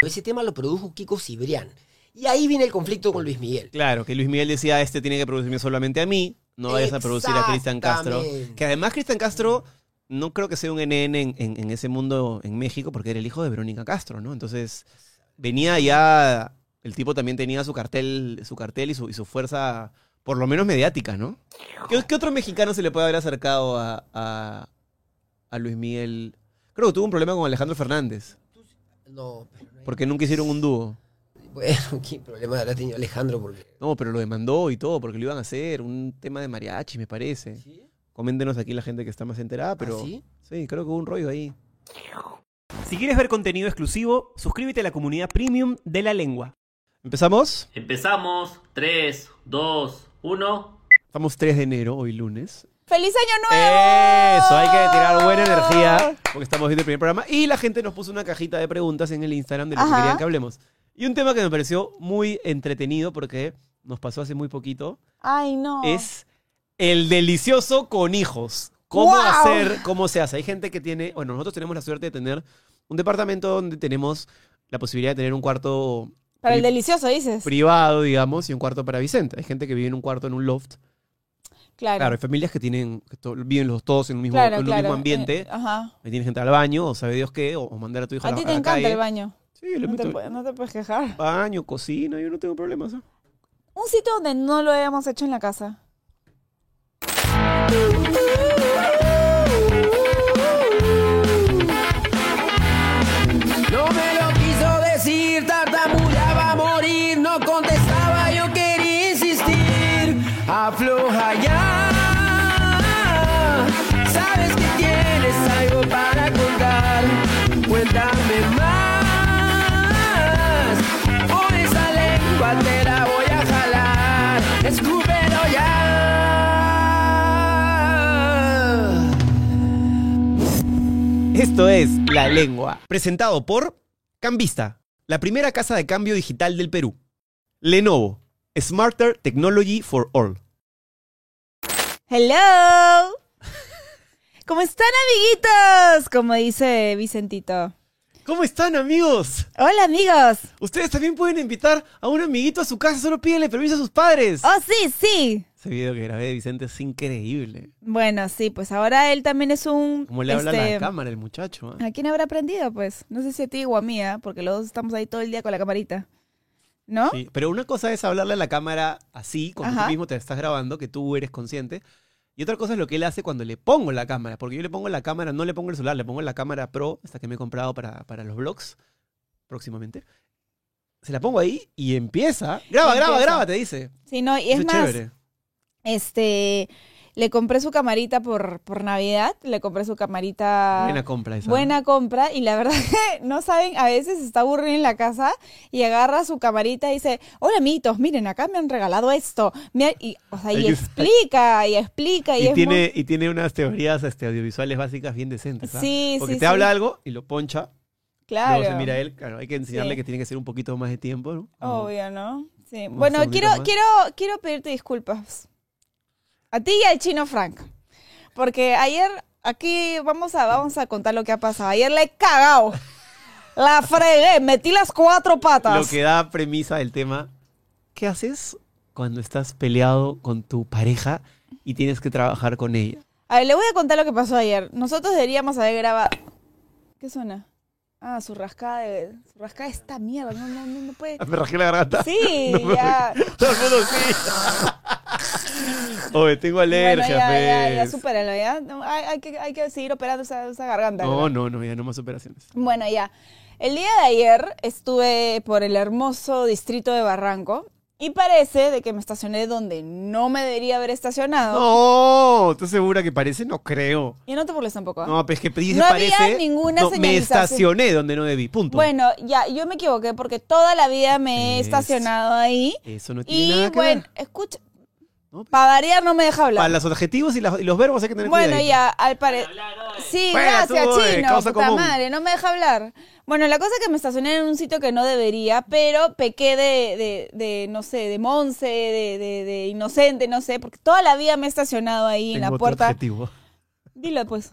Ese tema lo produjo Kiko Cibrián. Y ahí viene el conflicto con Luis Miguel. Claro, que Luis Miguel decía, este tiene que producirme solamente a mí, no vayas a producir a Cristian Castro. Que además Cristian Castro no creo que sea un NN en, en- en ese mundo en México porque era el hijo de Verónica Castro, ¿no? Entonces venía ya, el tipo también tenía su cartel, su cartel y su, y su fuerza, por lo menos mediática, ¿no? ¿Qué, qué otro mexicano se le puede haber acercado a, a, a Luis Miguel? Creo que tuvo un problema con Alejandro Fernández, No, pero no hay- porque nunca hicieron un dúo. Bueno, qué problema habrá tenido Alejandro porque... No, pero lo demandó y todo, porque lo iban a hacer, un tema de mariachi, me parece. ¿Sí? Coméntenos aquí la gente que está más enterada, pero ¿Ah, sí? sí, creo que hubo un rollo ahí. Si quieres ver contenido exclusivo, suscríbete a la comunidad premium de la lengua. ¿Empezamos? Empezamos. 3, 2, 1. Estamos 3 de enero, hoy lunes. ¡Feliz Año Nuevo! Eso, hay que tirar buena energía, porque estamos viendo el primer programa. Y la gente nos puso una cajita de preguntas en el Instagram de lo que Ajá. querían que hablemos. Y un tema que me pareció muy entretenido, porque nos pasó hace muy poquito, Ay, no. es el delicioso con hijos. ¿Cómo hacer? ¿Cómo se hace? Hay gente que tiene, bueno, nosotros tenemos la suerte de tener un departamento donde tenemos la posibilidad de tener un cuarto Para el pri- delicioso, dices. privado, digamos, y un cuarto para Vicente. Hay gente que vive en un cuarto en un loft. Claro. Claro, hay familias que tienen, que to- viven los todos en un mismo, claro, en un claro. mismo ambiente. Eh, ajá. Ahí tienes gente al baño, o sabe Dios qué, o, o mandar a tu hijo a, A la, ti a te la encanta calle. el baño. Sí, le No te, meto no te puedes quejar. baño, cocina, yo no tengo problemas. ¿eh? Un sitio donde no lo hayamos hecho en la casa. Esto es La Lengua, presentado por Cambista, la primera casa de cambio digital del Perú. Lenovo, Smarter Technology for All. ¡Hello! ¿Cómo están, amiguitos? Como dice Vicentito. ¿Cómo están, amigos? Hola, amigos. Ustedes también pueden invitar a un amiguito a su casa, solo pídenle permiso a sus padres. Oh, sí, sí. Ese video que grabé de Vicente es increíble. Bueno, sí, pues ahora él también es un... Como le habla a este, la cámara el muchacho. ¿ah? ¿A quién habrá aprendido? Pues no sé si a ti o a mí, ¿ah? porque los dos estamos ahí todo el día con la camarita. ¿No? Sí, pero una cosa es hablarle a la cámara así, cuando Ajá. tú mismo te estás grabando, que tú eres consciente. Y otra cosa es lo que él hace cuando le pongo la cámara. Porque yo le pongo la cámara, no le pongo el celular, le pongo la cámara pro, esta que me he comprado para, para los vlogs, próximamente. Se la pongo ahí y empieza. Graba, graba, graba, te dice. Sí, no, y Eso es más, chévere. Este, le compré su camarita por, por Navidad, le compré su camarita... Buena compra esa. Buena compra y la verdad que no saben, a veces está aburrido en la casa y agarra su camarita y dice, hola amiguitos, miren, acá me han regalado esto. Y, o sea, y explica, y explica, y, Y es tiene, y tiene unas teorías este, audiovisuales básicas bien decentes. ¿ah? Sí, Porque sí, te sí. habla algo y lo poncha. Claro, Luego se mira él. Claro, hay que enseñarle Sí. que tiene que ser un poquito más de tiempo, ¿no? Obvio, ¿no? Sí. Bueno, quiero, quiero, quiero pedirte disculpas. A ti y al chino Frank. Porque ayer, aquí vamos a, vamos a contar lo que ha pasado. Ayer le he cagado. La fregué, metí las cuatro patas. Lo que da premisa del tema. ¿Qué haces cuando estás peleado con tu pareja y tienes que trabajar con ella? A ver, le voy a contar lo que pasó ayer. Nosotros deberíamos haber grabado. ¿Qué suena? Ah, su rascada de. Su rascada de esta mierda. No, no, no, no puede. Me rajé la garganta. Sí, No ya. Todo el mundo sí. Oye, tengo alergia, bueno, ya, ya, ya, supéralo, ¿ya? No, hay, hay que, hay que seguir operando esa, esa garganta. No, ¿verdad? no, no, ya no más operaciones. Bueno, ya. El día de ayer estuve por el hermoso distrito de Barranco y parece de que me estacioné donde no me debería haber estacionado. No, ¿estás segura que parece? No creo. Y no te burles tampoco. ¿ah? No, pues que dice No había parece. ninguna no, me estacioné donde no debí. Punto. Bueno, ya, yo me equivoqué porque toda la vida me he Es- estacionado ahí. Eso no tiene Y nada que bueno, ver. escucha, ¿no? para variar no me deja hablar. Para los adjetivos y, los verbos hay que tener Bueno, cuidadito. ya, al parecer. Sí, gracias, tú, eh, chino. causa Puta común. madre, no me deja hablar. Bueno, la cosa es que me estacioné en un sitio que no debería, pero pequé de, de, de no sé, de monce, de, de, de inocente, no sé, porque toda la vida me he estacionado ahí en la otro puerta. adjetivo. Dilo, pues.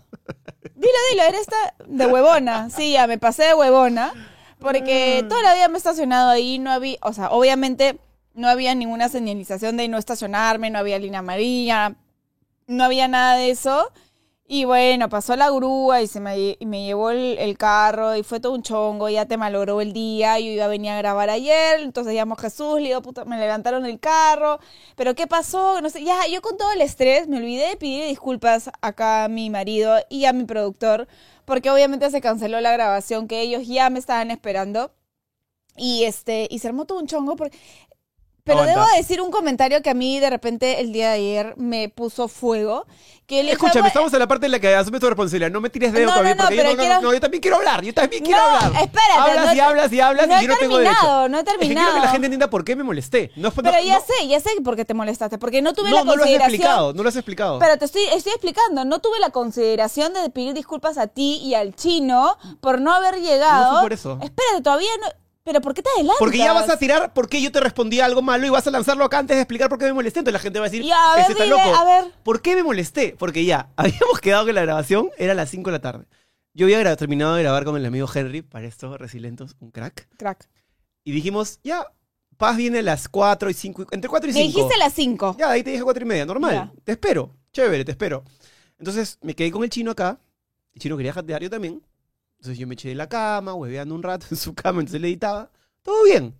Dilo, dilo, eres esta de huevona. Sí, ya me pasé de huevona. Porque Mm. toda la vida me he estacionado ahí, no había, o sea, obviamente no había ninguna señalización de no estacionarme, no había línea amarilla, no había nada de eso. Y bueno, pasó la grúa y se me, me llevó el, carro y fue todo un chongo, ya te malogró el día, yo iba a venir a grabar ayer, entonces llamó Jesús, le digo, puta, me levantaron el carro, pero ¿qué pasó? No sé, ya, yo con todo el estrés me olvidé de pedir disculpas acá a mi marido y a mi productor, porque obviamente se canceló la grabación que ellos ya me estaban esperando. Y este, y se armó todo un chongo porque. Pero Aguanta. debo decir un comentario que a mí de repente el día de ayer me puso fuego. Que Escúchame, "Bueno, estamos en la parte en la que asumes tu responsabilidad. No me tires dedo No, todavía no, no, porque yo, no, no, quiero- no, yo también quiero hablar. Yo también quiero hablar. espérate, Hablas y hablas y hablas y yo no tengo terminado, derecho. no he Es que quiero que terminado. la gente entienda por qué me molesté. Pero ya sé, ya sé por qué te molestaste. Porque no tuve la no lo has consideración. explicado. No lo has explicado. Pero te estoy, estoy explicando, no tuve la consideración de pedir disculpas a ti y al chino por no haber llegado. No fue por eso. Espérate, todavía no. Pero ¿por qué te adelantas? Porque ya vas a tirar porque yo te respondí algo malo y vas a lanzarlo acá antes de explicar por qué me molesté. Entonces la gente va a decir, Ya, a ver, "Ese está dile, loco. a ver. ¿Por qué me molesté? Porque ya, habíamos quedado que la grabación era a las 5 de la tarde. Yo había terminado de grabar con el amigo Henry, para estos resilentos, un crack. Crack. Y dijimos, ya, Paz viene a las 4 y 5, entre 4 y Me 5. dijiste las 5. Ya, ahí te dije 4 y media, normal. Ya. Te espero, chévere, te espero. Entonces me quedé con el chino acá. El chino quería jatear, yo también. Entonces yo me eché de la cama, hueveando un rato en su cama, entonces le editaba. Todo bien.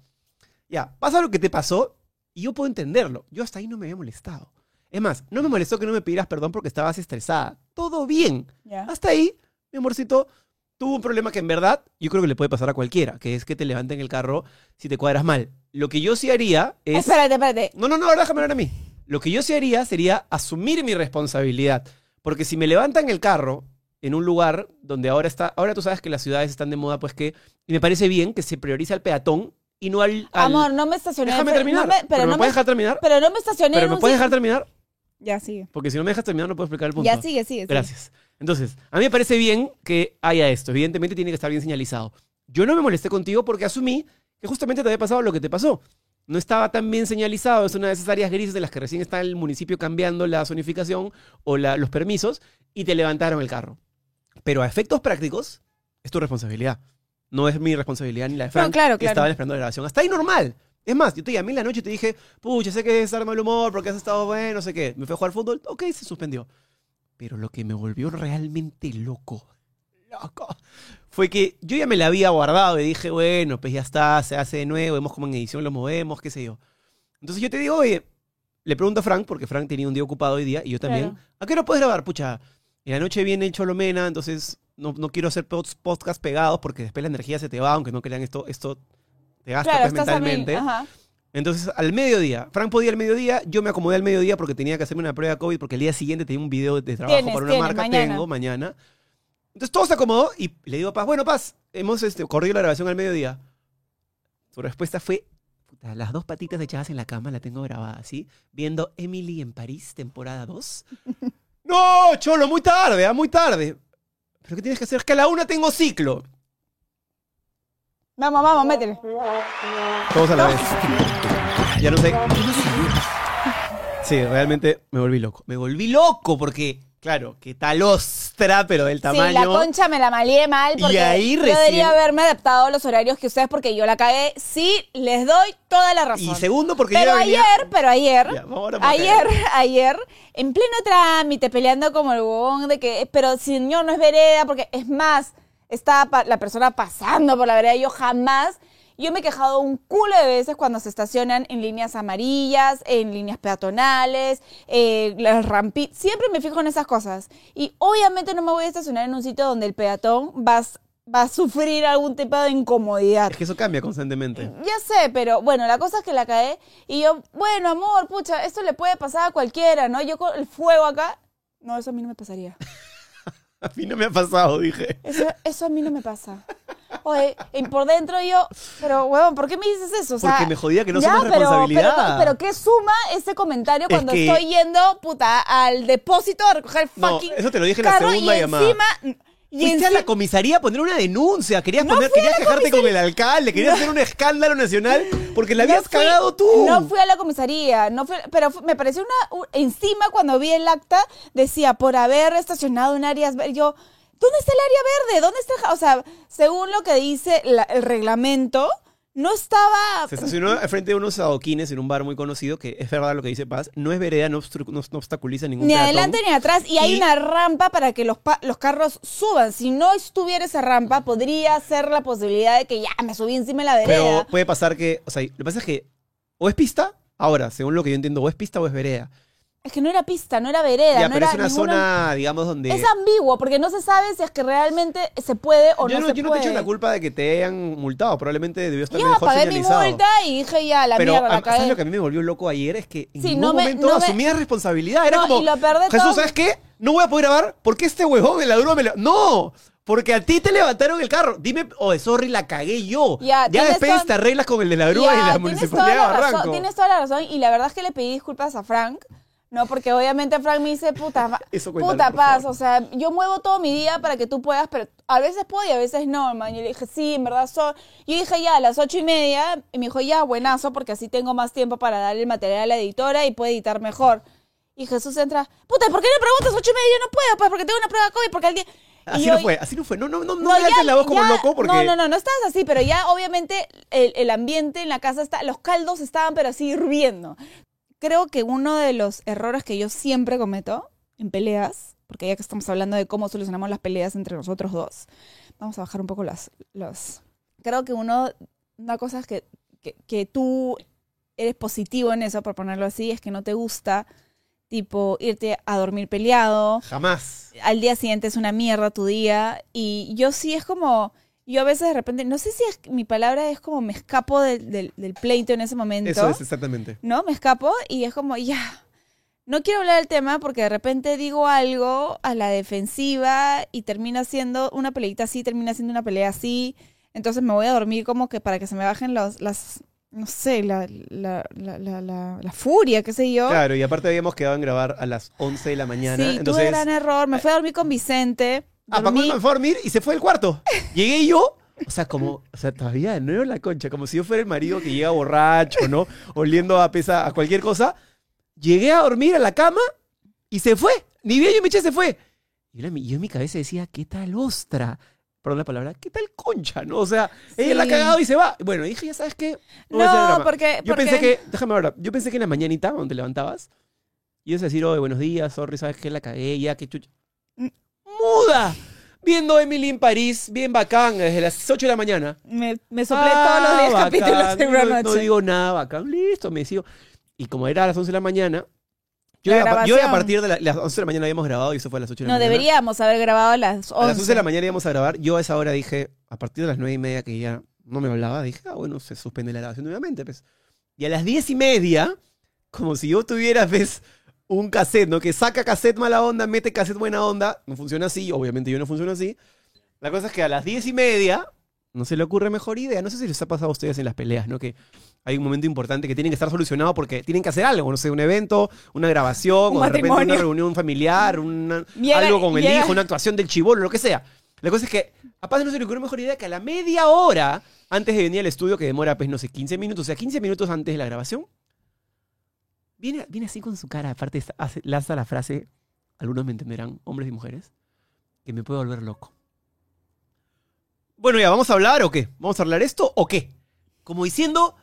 Ya, pasa lo que te pasó y yo puedo entenderlo. Yo hasta ahí no me había molestado. Es más, no me molestó que no me pidieras perdón porque estabas estresada. Todo bien. Ya. Hasta ahí, mi amorcito, tuvo un problema que en verdad yo creo que le puede pasar a cualquiera, que es que te levanten el carro si te cuadras mal. Lo que yo sí haría es... Espérate, espérate. No, no, no, ahora déjame hablar a mí. Lo que yo sí haría sería asumir mi responsabilidad. Porque si me levantan el carro en un lugar donde ahora está, ahora tú sabes que las ciudades están de moda, pues que, y me parece bien que se priorice al peatón y no al... al- Amor, no me estacioné. déjame pero- terminar. no me- pero, pero, me no puedes me, dejar terminar. pero no me estacioné Pero me puedes dejar terminar. Ya sigue. Porque si no me dejas terminar no puedo explicar el punto. Ya sigue, sigue. sigue. Gracias. Entonces, a mí me parece bien que haya esto. Evidentemente tiene que estar bien señalizado. Yo no me molesté contigo porque asumí que justamente te había pasado lo que te pasó. No estaba tan bien señalizado. Es una de esas áreas grises de las que recién está el municipio cambiando la zonificación o la- los permisos y te levantaron el carro. Pero a efectos prácticos, es tu responsabilidad. No es mi responsabilidad ni la de Frank, claro, que claro. estaban esperando la grabación. Hasta ahí normal. Es más, yo te llamé en la noche y te dije, pucha, sé que es de mal humor porque has estado bueno, no sé qué. Me fui a jugar fútbol, ok, se suspendió. Pero lo que me volvió realmente loco, loco, fue que yo ya me la había guardado y dije, bueno, pues ya está, se hace de nuevo, vemos cómo en edición lo movemos, qué sé yo. Entonces yo te digo, oye, le pregunto a Frank, porque Frank tenía un día ocupado hoy día, y yo también, Claro. ¿a qué hora puedes grabar? Pucha, en la noche viene el Cholomena, entonces no, no quiero hacer pods- podcast pegados porque después la energía se te va, aunque no crean esto, esto te gasta Claro, pues, mentalmente. Ajá. Entonces, al mediodía, Frank podía al mediodía, yo me acomodé al mediodía porque tenía que hacerme una prueba de COVID porque el día siguiente tenía un video de trabajo para una tienes, marca, mañana. tengo mañana. Entonces todo se acomodó y le digo a Paz, bueno, Paz, hemos este, corrido la grabación al mediodía. Su respuesta fue, puta, las dos patitas echadas en la cama, la tengo grabada así, viendo Emily en París, temporada 2. No, Cholo, muy tarde, ah, muy tarde. ¿Pero qué tienes que hacer? Es que a la una tengo ciclo. Vamos, vamos, métele. Todos a la vez. Ya no sé. Sí, realmente me volví loco. Me volví loco porque, claro, que tal ostra, pero del tamaño. Sí, la concha me la malié mal Y porque ahí yo recién- debería haberme adaptado a los horarios que ustedes porque yo la cagué. Sí, les doy toda la razón. Y segundo, porque pero yo venía- ayer, pero ayer, Ya, ayer, ayer, en pleno trámite, peleando como el huevón de que, pero señor, no es vereda, porque es más, está la persona pasando por la vereda, yo jamás, yo me he quejado un culo de veces cuando se estacionan en líneas amarillas, en líneas peatonales, eh, las rampitas, siempre me fijo en esas cosas. Y obviamente no me voy a estacionar en un sitio donde el peatón va, va a sufrir algún tipo de incomodidad. Es que eso cambia constantemente. Ya sé, pero bueno, la cosa es que la caí y yo, bueno, amor, pucha, esto le puede pasar a cualquiera, ¿no? Yo con el fuego acá, no, eso a mí no me pasaría. A mí no me ha pasado, dije. Eso, eso a mí no me pasa. Oye, y por dentro yo, pero huevón, ¿por qué me dices eso? O sea, Porque me jodía que no somos responsabilidad. Pero, pero ¿qué suma ese comentario Es cuando que- estoy yendo, puta, al depósito a recoger el No, fucking eso te lo dije en la segunda y llamada. encima... Y Fuiste a encima la comisaría a poner una denuncia. Querías, No poner, a querías quejarte con el alcalde. Querías hacer un escándalo nacional porque la habías fui- cagado tú. No fui a la comisaría, no fui- pero me pareció una... encima cuando vi el acta decía, por haber estacionado en áreas... Yo, ¿Dónde está el área verde? ¿Dónde está el ja-?" O sea, según lo que dice la- el reglamento, no estaba... Se estacionó frente de unos adoquines en un bar muy conocido, que es verdad lo que dice Paz, no es vereda, no, no- no obstaculiza ningún Ni peatón. adelante ni atrás. Y hay una rampa para que los, los carros suban. Si no estuviera esa rampa, podría ser la posibilidad de que ya me subí encima de la vereda. Pero puede pasar que, o sea, lo que pasa es que o es pista, ahora, según lo que yo entiendo, o es pista o es vereda. Es que no era pista, no era vereda. ya, no pero era es una ninguna- zona, digamos, donde... Es ambiguo, porque no se sabe si es que realmente se puede o yo no, no, se yo no puede. te echo la culpa de que te hayan multado, probablemente debió estar Yo mejor pagué mi multa y dije ya, la pero mierda, la a- ¿sabes cagué. lo que a mí me volvió loco ayer? Es que en Sí, ningún no me- momento no me- asumía responsabilidad. Era No, como, y lo Jesús, todo- ¿sabes qué? No voy a poder grabar porque este huevón en la grúa me lo... ¡No! Porque a ti te levantaron el carro. Dime, oh, sorry, la cagué yo. Ya, tienes después toda- te arreglas con el de la grúa Ya, y la municipalidad de Barranco. razón, Tienes toda la razón y la verdad es que le pedí disculpas a Frank. No, porque obviamente Frank me dice, puta, Eso puta por paz, favor. o sea, yo muevo todo mi día para que tú puedas, pero a veces puedo y a veces no, man. Y le dije, sí, en verdad soy. Yo dije ya a las ocho y media, y me dijo, ya, buenazo, porque así tengo más tiempo para darle el material a la editora y puede editar mejor. Y Jesús entra, puta, ¿por qué no preguntas ocho y media? Yo no puedo, pues, porque tengo una prueba COVID, porque al día... Así yo- no fue, así no fue. No, no, no, no, me ya- la voz como ya- loco porque... No, no, no, no estabas así, pero ya obviamente el, el ambiente en la casa está, los caldos estaban pero así hirviendo. Creo que uno de los errores que yo siempre cometo en peleas, porque ya que estamos hablando de cómo solucionamos las peleas entre nosotros dos, vamos a bajar un poco las... los creo que uno, una cosa es que, que, que tú eres positivo en eso, por ponerlo así, es que no te gusta, tipo, irte a dormir peleado, Jamás. al día siguiente es una mierda tu día. Y yo sí es como, yo a veces de repente, no sé si es, mi palabra es como me escapo del, del- del pleito en ese momento. Eso es exactamente. ¿No? Me escapo y es como, ya. No quiero hablar del tema porque de repente digo algo a la defensiva y termina siendo una peleita así, termina siendo una pelea así. Entonces me voy a dormir como que para que se me bajen los, las, no sé, la, la, la, furia, qué sé yo. Claro, y aparte habíamos quedado en grabar a las 11 de la mañana. sí, tuve entonces, gran error. Me fui a dormir con Vicente. Ah, Paco dormí- me fue a dormir y se fue al cuarto. Llegué yo, o sea, como, o sea, todavía de nuevo en la concha, como si yo fuera el marido que llega borracho, ¿no? Oliendo a pesa a cualquier cosa. Llegué a dormir a la cama y se fue. Ni bien yo me eché, se fue. Y yo, en mi- yo en mi cabeza decía, ¿qué tal ostra? Perdón la palabra, ¿qué tal concha? ¿No? O sea, ella la ha Sí. cagado y se va. Bueno, dije, ya sabes qué. No, drama. porque, Yo porque- pensé que, déjame hablar, yo pensé que en la mañanita, cuando te levantabas, ibas a decir, oye, buenos días, sorry, ¿sabes qué? La cagué, ya, qué chucha. ¡Muda! Viendo Emily en París, bien bacán, desde las 8 de la mañana. me, me soplé Ah, todos los días bacán, capítulos en una no, no noche. digo nada, bacán, listo, me sigo. Y como era a las 11 de la mañana, yo, La a- yo partir de la- las 11 de la mañana habíamos grabado y eso fue a las 8 de la No, mañana. deberíamos haber grabado a las 11. A las 11 de la mañana íbamos a grabar. Yo a esa hora dije, a partir de las 9 y media que ya no me hablaba, dije, ah, bueno, se suspende la grabación nuevamente. Pues. Y a las 10 y media, como si yo tuviera, ves, un cassette, ¿no? Que saca cassette mala onda, mete cassette buena onda. No funciona así, obviamente yo no funciono así. La cosa es que a las 10 y media no se le ocurre mejor idea. No sé si les ha pasado a ustedes en las peleas, ¿no? Que hay un momento importante que tiene que estar solucionado porque tienen que hacer algo, no sé, un evento, una grabación, Un o de repente una reunión familiar, una- Llega- algo con el llega- hijo, una actuación del chivolo, lo que sea. La cosa es que a Paz no se le ocurrió mejor idea que a la media hora antes de venir al estudio, que demora, pues, no sé, 15 minutos, o sea, 15 minutos antes de la grabación, viene, viene así con su cara, aparte hace- lanza la frase, algunos me entenderán, hombres y mujeres, que me puede volver loco. Bueno, ya, ¿vamos a hablar o qué? ¿Vamos a hablar esto o qué? Como diciendo,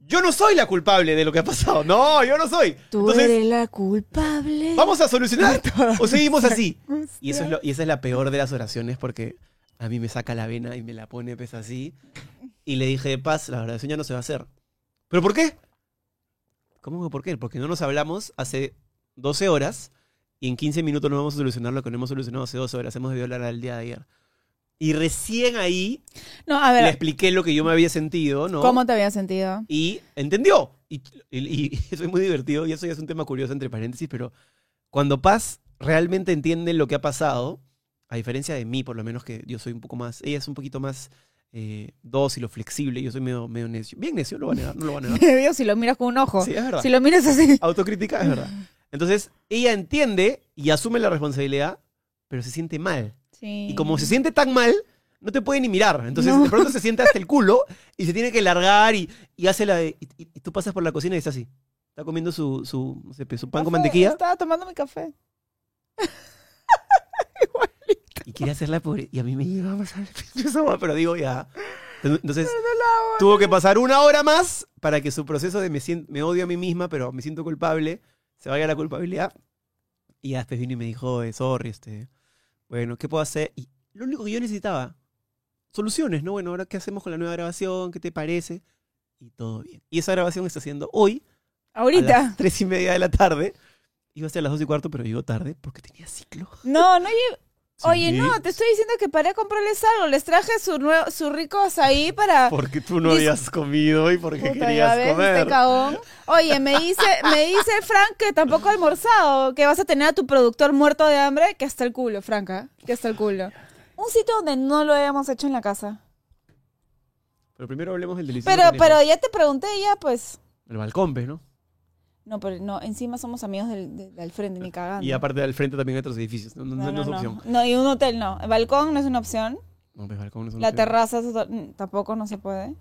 yo no soy la culpable de lo que ha pasado. No, yo no soy. Tú Entonces, eres la culpable. ¿vamos a solucionar o seguimos así? Y, eso es lo- y esa es la peor de las oraciones porque a mí me saca la vena y me la pone pues así. Y le dije, Paz, la oración ya no se va a hacer. ¿Pero por qué? ¿Cómo que por qué? Porque no nos hablamos hace 12 horas y en 15 minutos no vamos a solucionar lo que no hemos solucionado hace 12 horas. Hemos debido hablar al día de ayer. Y recién ahí No, a le expliqué lo que yo me había sentido, ¿no? ¿cómo te había sentido? Y entendió. Y, y- y eso es muy divertido, y eso ya es un tema curioso entre paréntesis, pero cuando Paz realmente entiende lo que ha pasado, a diferencia de mí, por lo menos que yo soy un poco más, ella es un poquito más eh, dócil o flexible, yo soy medio, medio necio. Bien necio, lo va a negar, no lo va a negar. Si lo miras con un ojo. Sí, es verdad. si lo miras así. Autocrítica es verdad. Entonces, ella entiende y asume la responsabilidad, pero se siente mal. Sí. Y como se siente tan mal, no te puede ni mirar. Entonces, No. de pronto se siente hasta el culo y se tiene que largar y, y hace la. Y, y- y tú pasas por la cocina y está así. Está comiendo su, su, sé, su pan con Café, mantequilla. Estaba tomando mi café. ¿Y quiere hacerla pobre. Y a mí me más al esa hueá, pero digo ya. Entonces, tuvo que pasar una hora más para que su proceso de me, sien- me odio a mí misma, pero me siento culpable, se vaya la culpabilidad. Y ya después vino y me dijo, eh, sorry, este, bueno, ¿qué puedo hacer? Y lo único que yo necesitaba, soluciones, ¿no? Bueno, ahora, ¿qué hacemos con la nueva grabación? ¿Qué te parece? Y todo bien. Y esa grabación está haciendo hoy, a Ahorita. las tres y media de la tarde. Iba a ser a las dos y cuarto, pero llegó tarde porque tenía ciclo. No, no lle- Oye, no, te estoy diciendo que paré a comprarles algo. Les traje su, nuevo, su rico azaí para... Porque tú no Dis- habías comido y porque Puta, querías ves, comer. este cagón. Oye, me dice, me dice Frank que tampoco ha almorzado, que vas a tener a tu productor muerto de hambre, que hasta el culo, Franca, que hasta el culo. Un sitio donde no lo hayamos hecho en la casa. Pero primero hablemos del delicioso. Pero, pero ya te pregunté ya, pues. El balcón, ¿ves, no? No, pero no, encima somos amigos del, de- del frente, ni cagando. Y aparte del frente también hay otros edificios. No, no, no, no es opción. No, y un hotel no. El balcón no es una opción. No, pues balcón no es una La opción. terraza mm, tampoco no se puede.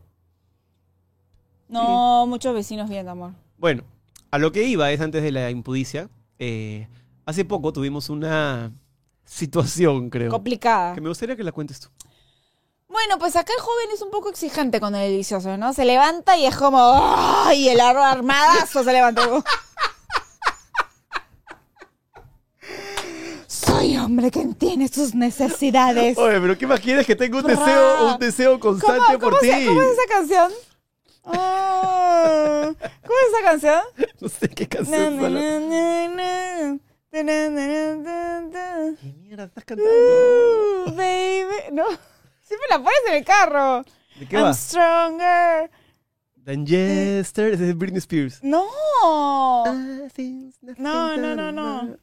No, muchos vecinos viendo, amor. Bueno, a lo que iba es antes de la impudicia. eh, hace poco tuvimos una situación, creo. Complicada. Que me gustaría que la cuentes tú. Bueno, pues acá el joven es un poco exigente con el delicioso, ¿no? Se levanta y es como. ¡Ay! El ar- armadazo se levanta. como, Soy hombre que entiende sus necesidades. Oye, pero ¿qué más quieres que tenga un deseo, un deseo constante ¿Cómo, por ti? cómo es esa canción? Ah, ¿Cómo es esa canción? No sé qué canción na, na, na. ¿Qué mierda estás cantando? Ooh, baby. No. Siempre la pones en el carro. ¿De qué I'm va? stronger. Dan Jester, es Britney Spears. No. Nothing No, no, no, no.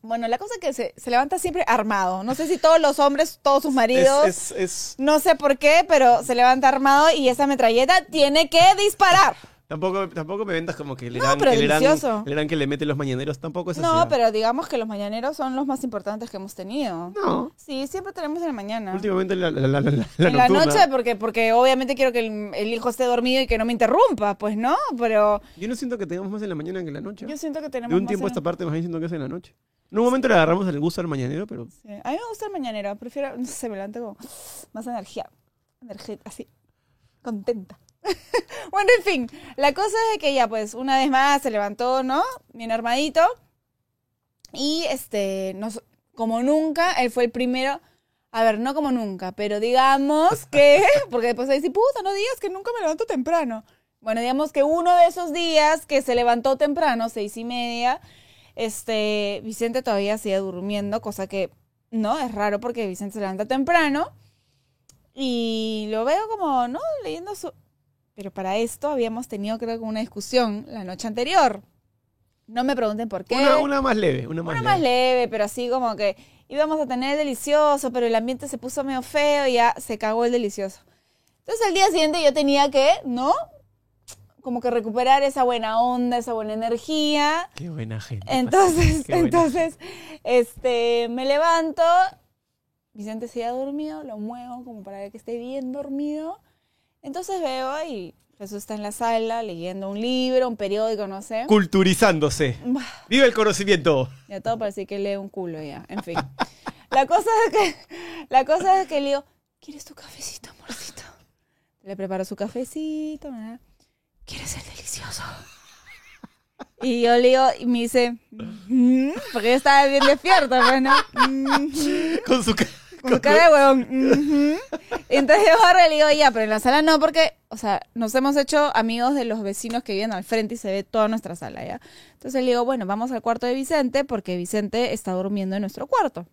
Bueno, la cosa es que se, se levanta siempre armado. No sé si todos los hombres, todos sus Es, maridos, es, es- no sé por qué, pero se levanta armado y esa metralleta tiene que disparar. Tampoco, tampoco me vendas como que el No, Irán, pero el Irán- delicioso. el Irán que le mete los mañaneros tampoco es así. No, pero digamos que los mañaneros son los más importantes que hemos tenido. No, Sí, siempre tenemos en la mañana. últimamente la, la, la, la, la en la nocturna. noche, porque, porque obviamente quiero que el, el hijo esté dormido y que no me interrumpa, pues no, pero Yo no siento que tengamos más en la mañana que en la noche. yo siento que tenemos De un más tiempo en- esta parte más bien siento que es en la noche. En un momento le agarramos el gusto al mañanero, pero Sí. A mí me gusta el mañanero, prefiero, no sé, me levanto como más energía, energía, así, contenta. bueno, en fin, la cosa es que ya, pues, una vez más se levantó, ¿no? Bien armadito. Y, este, nos, como nunca, él fue el primero, a ver, no como nunca, pero digamos que, porque después dice, puta, no digas que nunca me levanto temprano. Bueno, digamos que uno de esos días que se levantó temprano, seis y media, este, Vicente todavía sigue durmiendo, cosa que no, es raro porque Vicente se levanta temprano. Y lo veo como, ¿no? Leyendo su... Pero para esto habíamos tenido, creo que una discusión la noche anterior. No me pregunten por qué. una, una más leve, una más Una leve. más leve, pero así como que íbamos a tener delicioso, pero el ambiente se puso medio feo y ya se cagó el delicioso. Entonces al día siguiente yo tenía que, ¿no? Como que recuperar esa buena onda, esa buena energía. Qué buena gente. Entonces, buena entonces, este, me levanto, Vicente se ha dormido, lo muevo como para que esté bien dormido. Entonces veo y Jesús está en la sala leyendo un libro, un periódico, no sé. Culturizándose. ¡Viva el conocimiento! Ya todo parece que lee un culo ya, en fin. La cosa es que, la cosa es que le digo, ¿quieres tu cafecito, amorcito? Le preparo su cafecito, ¿verdad? ¿Quieres el delicioso? Y yo le digo, y me dice, "Mm", porque yo estaba bien despierta, pues, ¿no? "Mm". Con su... ca- Con cara de huevón. Entonces yo y le digo, ya, pero en la sala no, porque, o sea, nos hemos hecho amigos de los vecinos que viven al frente y se ve toda nuestra sala, ¿ya? Entonces le digo, bueno, vamos al cuarto de Vicente, porque Vicente está durmiendo en nuestro cuarto.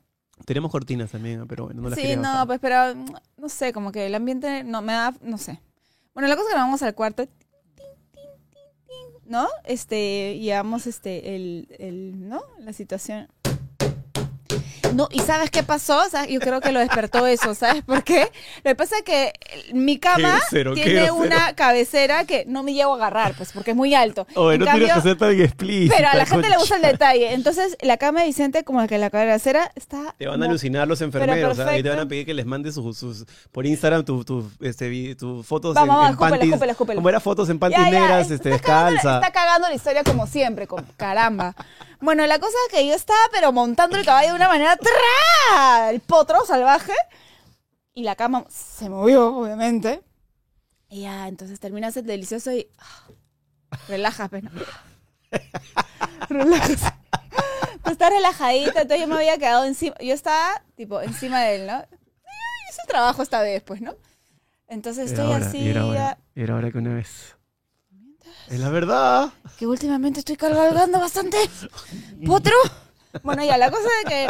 Tenemos cortinas también, pero bueno, no las sí, no, bajar. pues, pero, mm, no sé, como que el ambiente no me da, no sé. Bueno, la cosa es que vamos al cuarto, ¿no? Este, llevamos, este, el, el, ¿no? La situación. No, ¿y sabes qué pasó? O sea, yo creo que lo despertó eso, ¿sabes por qué? Lo que pasa es que mi cama tiene una cabecera que no me llevo a agarrar, pues, porque es muy alto. Oye, En no cambio- tienes que ser tan explícita. pero a la gente le gusta el detalle. Entonces, la cama de Vicente, como que la cabecera está... Te van a como- alucinar los enfermeros, ¿sabes? Y te van a pedir que les mandes sus, sus- por Instagram tus tu, este, tus fotos Vamos, en, vamos, en escúpela, panties. escúpela, escúpela. Como era fotos en panties Ya, ya, negras, es- este, cagando la- descalza. Está cagando la historia como siempre, con, caramba. Bueno, la cosa es que yo estaba pero montando el caballo de una manera ¡ah! el potro salvaje. Y la cama se movió, obviamente. Y ya, entonces terminas el delicioso y ah, relajas, pues, ¿no? relajas. Tú estás relajadita, entonces yo me había quedado encima, yo estaba tipo encima de él, ¿no? Y hice el trabajo esta vez, pues, ¿no? Entonces Era estoy hora, así, era hora, era hora que una vez. Es la verdad. que últimamente estoy cargando bastante potro. Bueno, ya, la cosa de que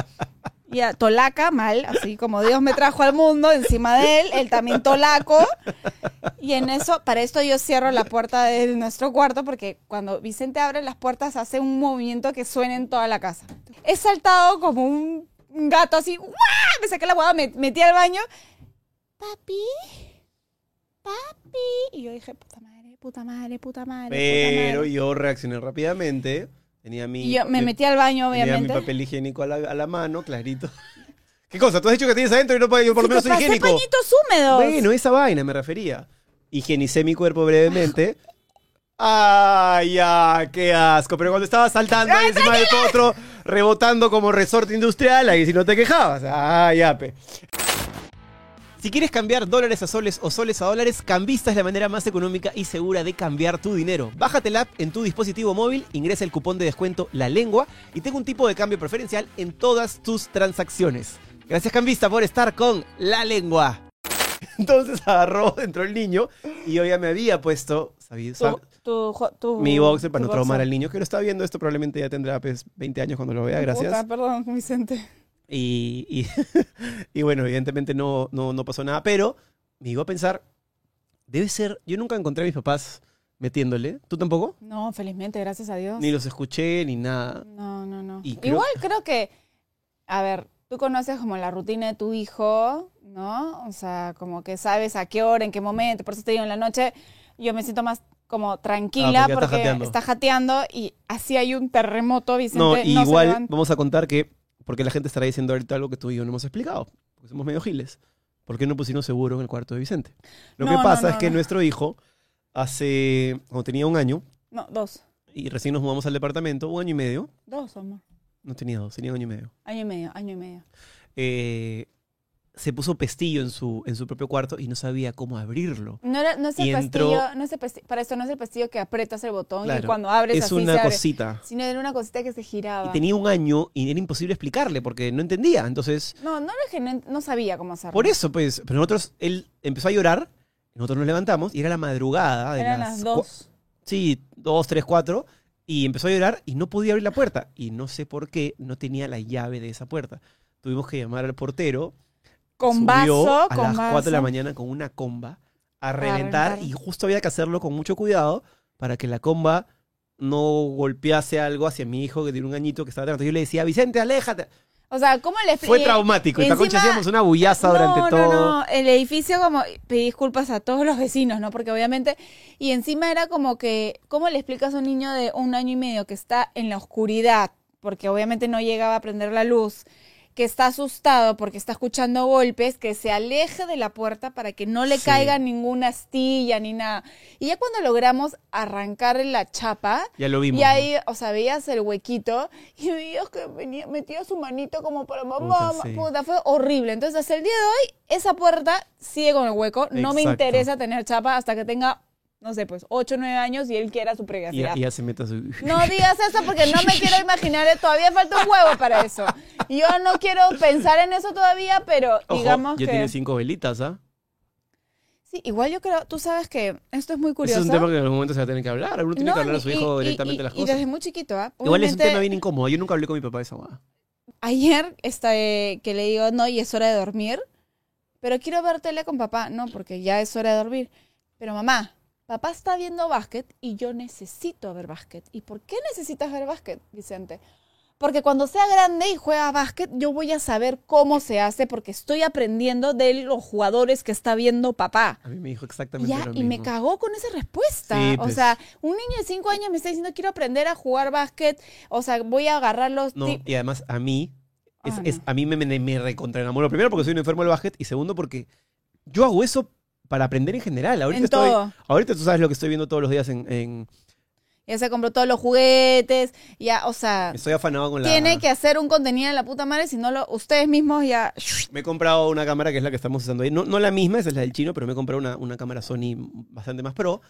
ya tolaca mal, así como Dios me trajo al mundo encima de él, él también tolaco. Y en eso, para esto yo cierro la puerta de nuestro cuarto porque cuando Vicente abre las puertas hace un movimiento que suena en toda la casa. He saltado como un gato así, ¡guau! me saqué la hueá, me metí al baño. Papi, papi. Y yo dije, puta madre, puta madre, puta madre. puta Pero madre. yo reaccioné rápidamente. Tenía mi. Y yo me metí al baño, Tenía mi obviamente. papel higiénico a la, a la mano, clarito. ¿Qué cosa? Tú has dicho que tienes adentro y no yo por lo menos soy higiénico. pañitos húmedos. Bueno, esa vaina me refería. Higienicé mi cuerpo brevemente. ¡Ay, ya! ¡Qué asco! Pero cuando estaba saltando ahí encima del potro, rebotando como resorte industrial, ahí si no te quejabas. ¡Ay, ya, pe! Si quieres cambiar dólares a soles o soles a dólares, Cambista es la manera más económica y segura de cambiar tu dinero. Bájate la app en tu dispositivo móvil, ingresa el cupón de descuento La Lengua y ten un tipo de cambio preferencial en todas tus transacciones. Gracias Cambista por estar con La Lengua. Entonces agarró, entró el niño y yo ya me había puesto, ¿sabías? Tu, tu, jo- tu- mi boxer para no traumar boxer. al niño que lo está viendo. Esto probablemente ya tendrá pues, 20 años cuando lo vea, gracias. Puta, perdón, Vicente. Y, y, y bueno, evidentemente no, no, no pasó nada, pero me iba a pensar, debe ser, yo nunca encontré a mis papás metiéndole, ¿tú tampoco? No, felizmente, gracias a Dios. Ni los escuché, ni nada. No, no, no. Creo- Igual creo que, a ver, tú conoces como la rutina de tu hijo, ¿no? O sea, como que sabes a qué hora, en qué momento, por eso te digo en la noche, yo me siento más como tranquila Ah, porque está jateando. está jateando y así hay un terremoto, Vicente. No, se igual vamos a contar que, porque la gente estará diciendo ahorita algo que tú y yo no hemos explicado, porque somos medio giles. ¿Por qué no pusimos seguro en el cuarto de Vicente? Lo No, que pasa no, es que nuestro hijo, hace, cuando tenía un año, No, dos. y recién nos mudamos al departamento, un año y medio, Dos, amor. no tenía dos, tenía un año y medio. Año y medio, año y medio. eh, se puso pestillo en su, en su propio cuarto y no sabía cómo abrirlo. No, era, no es el Y entró- pestillo, no es el pestillo, para esto no es el pestillo que aprietas el botón y cuando abres es así una se abre, cosita. sino era una cosita que se giraba. Y tenía un año y era imposible explicarle porque no entendía. Entonces, No, no era que no, no sabía cómo hacerlo. por eso, pues, pero nosotros, él empezó a llorar, nosotros nos levantamos y era la madrugada de Eran las, las dos. Sí, dos, tres, cuatro. Y empezó a llorar y no podía abrir la puerta. Y no sé por qué no tenía la llave de esa puerta. Tuvimos que llamar al portero. Con subió vaso, a con las vaso. 4 de la mañana con una comba a reventar. reventar. Y justo había que hacerlo con mucho cuidado para que la comba no golpease algo hacia mi hijo que tiene un añito que estaba atrás. Yo le decía, Vicente, aléjate. O sea, ¿cómo le Fue y- traumático. Esta encima- concha hacíamos una bullaza durante no, todo. No, no, el edificio como pedí disculpas a todos los vecinos, ¿no? Porque obviamente y encima era como que ¿cómo le explicas a un niño de un año y medio que está en la oscuridad, porque obviamente no llegaba a prender la luz, que está asustado porque está escuchando golpes, que se aleje de la puerta para que no le Sí. caiga ninguna astilla ni nada. Y ya cuando logramos arrancar la chapa, Ya lo vimos. y ¿no? ahí, o sea, veías el huequito y veías que venía, metía su manito como para mamá. Puta, sí. Puta, fue horrible. Entonces, hasta el día de hoy, esa puerta sigue con el hueco. No me interesa tener chapa hasta que tenga, no sé, pues 8 o 9 años y él quiera su Y privacidad. ya, y ya se mete a su... No digas eso porque no me quiero imaginar, eh, todavía falta un huevo para eso. Yo no quiero pensar en eso todavía, pero Ojo, digamos ya que... tiene cinco velitas, ¿ah? Sí, igual yo creo, tú sabes que esto es muy Ese curioso. es un tema que en algún momento se va a tener que hablar. Alguno tiene No, que hablar a su y- hijo y- directamente y- las y cosas. desde muy chiquito, ¿ah? Igual es un tema bien incómodo. Yo nunca hablé con mi papá de esa guada. Ayer este, que le digo, no, y es hora de dormir, pero quiero ver tele con papá. No, porque ya es hora de dormir. Pero mamá, papá está viendo básquet y yo necesito ver básquet. ¿Y por qué necesitas ver básquet, Vicente? Porque cuando sea grande y juega básquet, yo voy a saber cómo se hace porque estoy aprendiendo de los jugadores que está viendo papá. A mí me dijo exactamente Ya, lo y me cagó con esa respuesta. Sí, O pues. sea, un niño de 5 años me está diciendo quiero aprender a jugar básquet. O sea, voy a agarrar los No, y además a mí, es, Ah, es- a mí me, me, me recontraenamoró. Primero porque soy un enfermo del básquet y segundo porque yo hago eso para aprender en general. Ahorita, en estoy, todo. ahorita tú sabes lo que estoy viendo todos los días en, en, Ya se compró todos los juguetes, ya, o sea, Estoy afanado con la... tiene que hacer un contenido de la puta madre, si no lo, ustedes mismos ya... Me he comprado una cámara que es la que estamos usando ahí. No, no la misma, esa es la del chino, pero me he comprado una, una cámara Sony bastante más pro.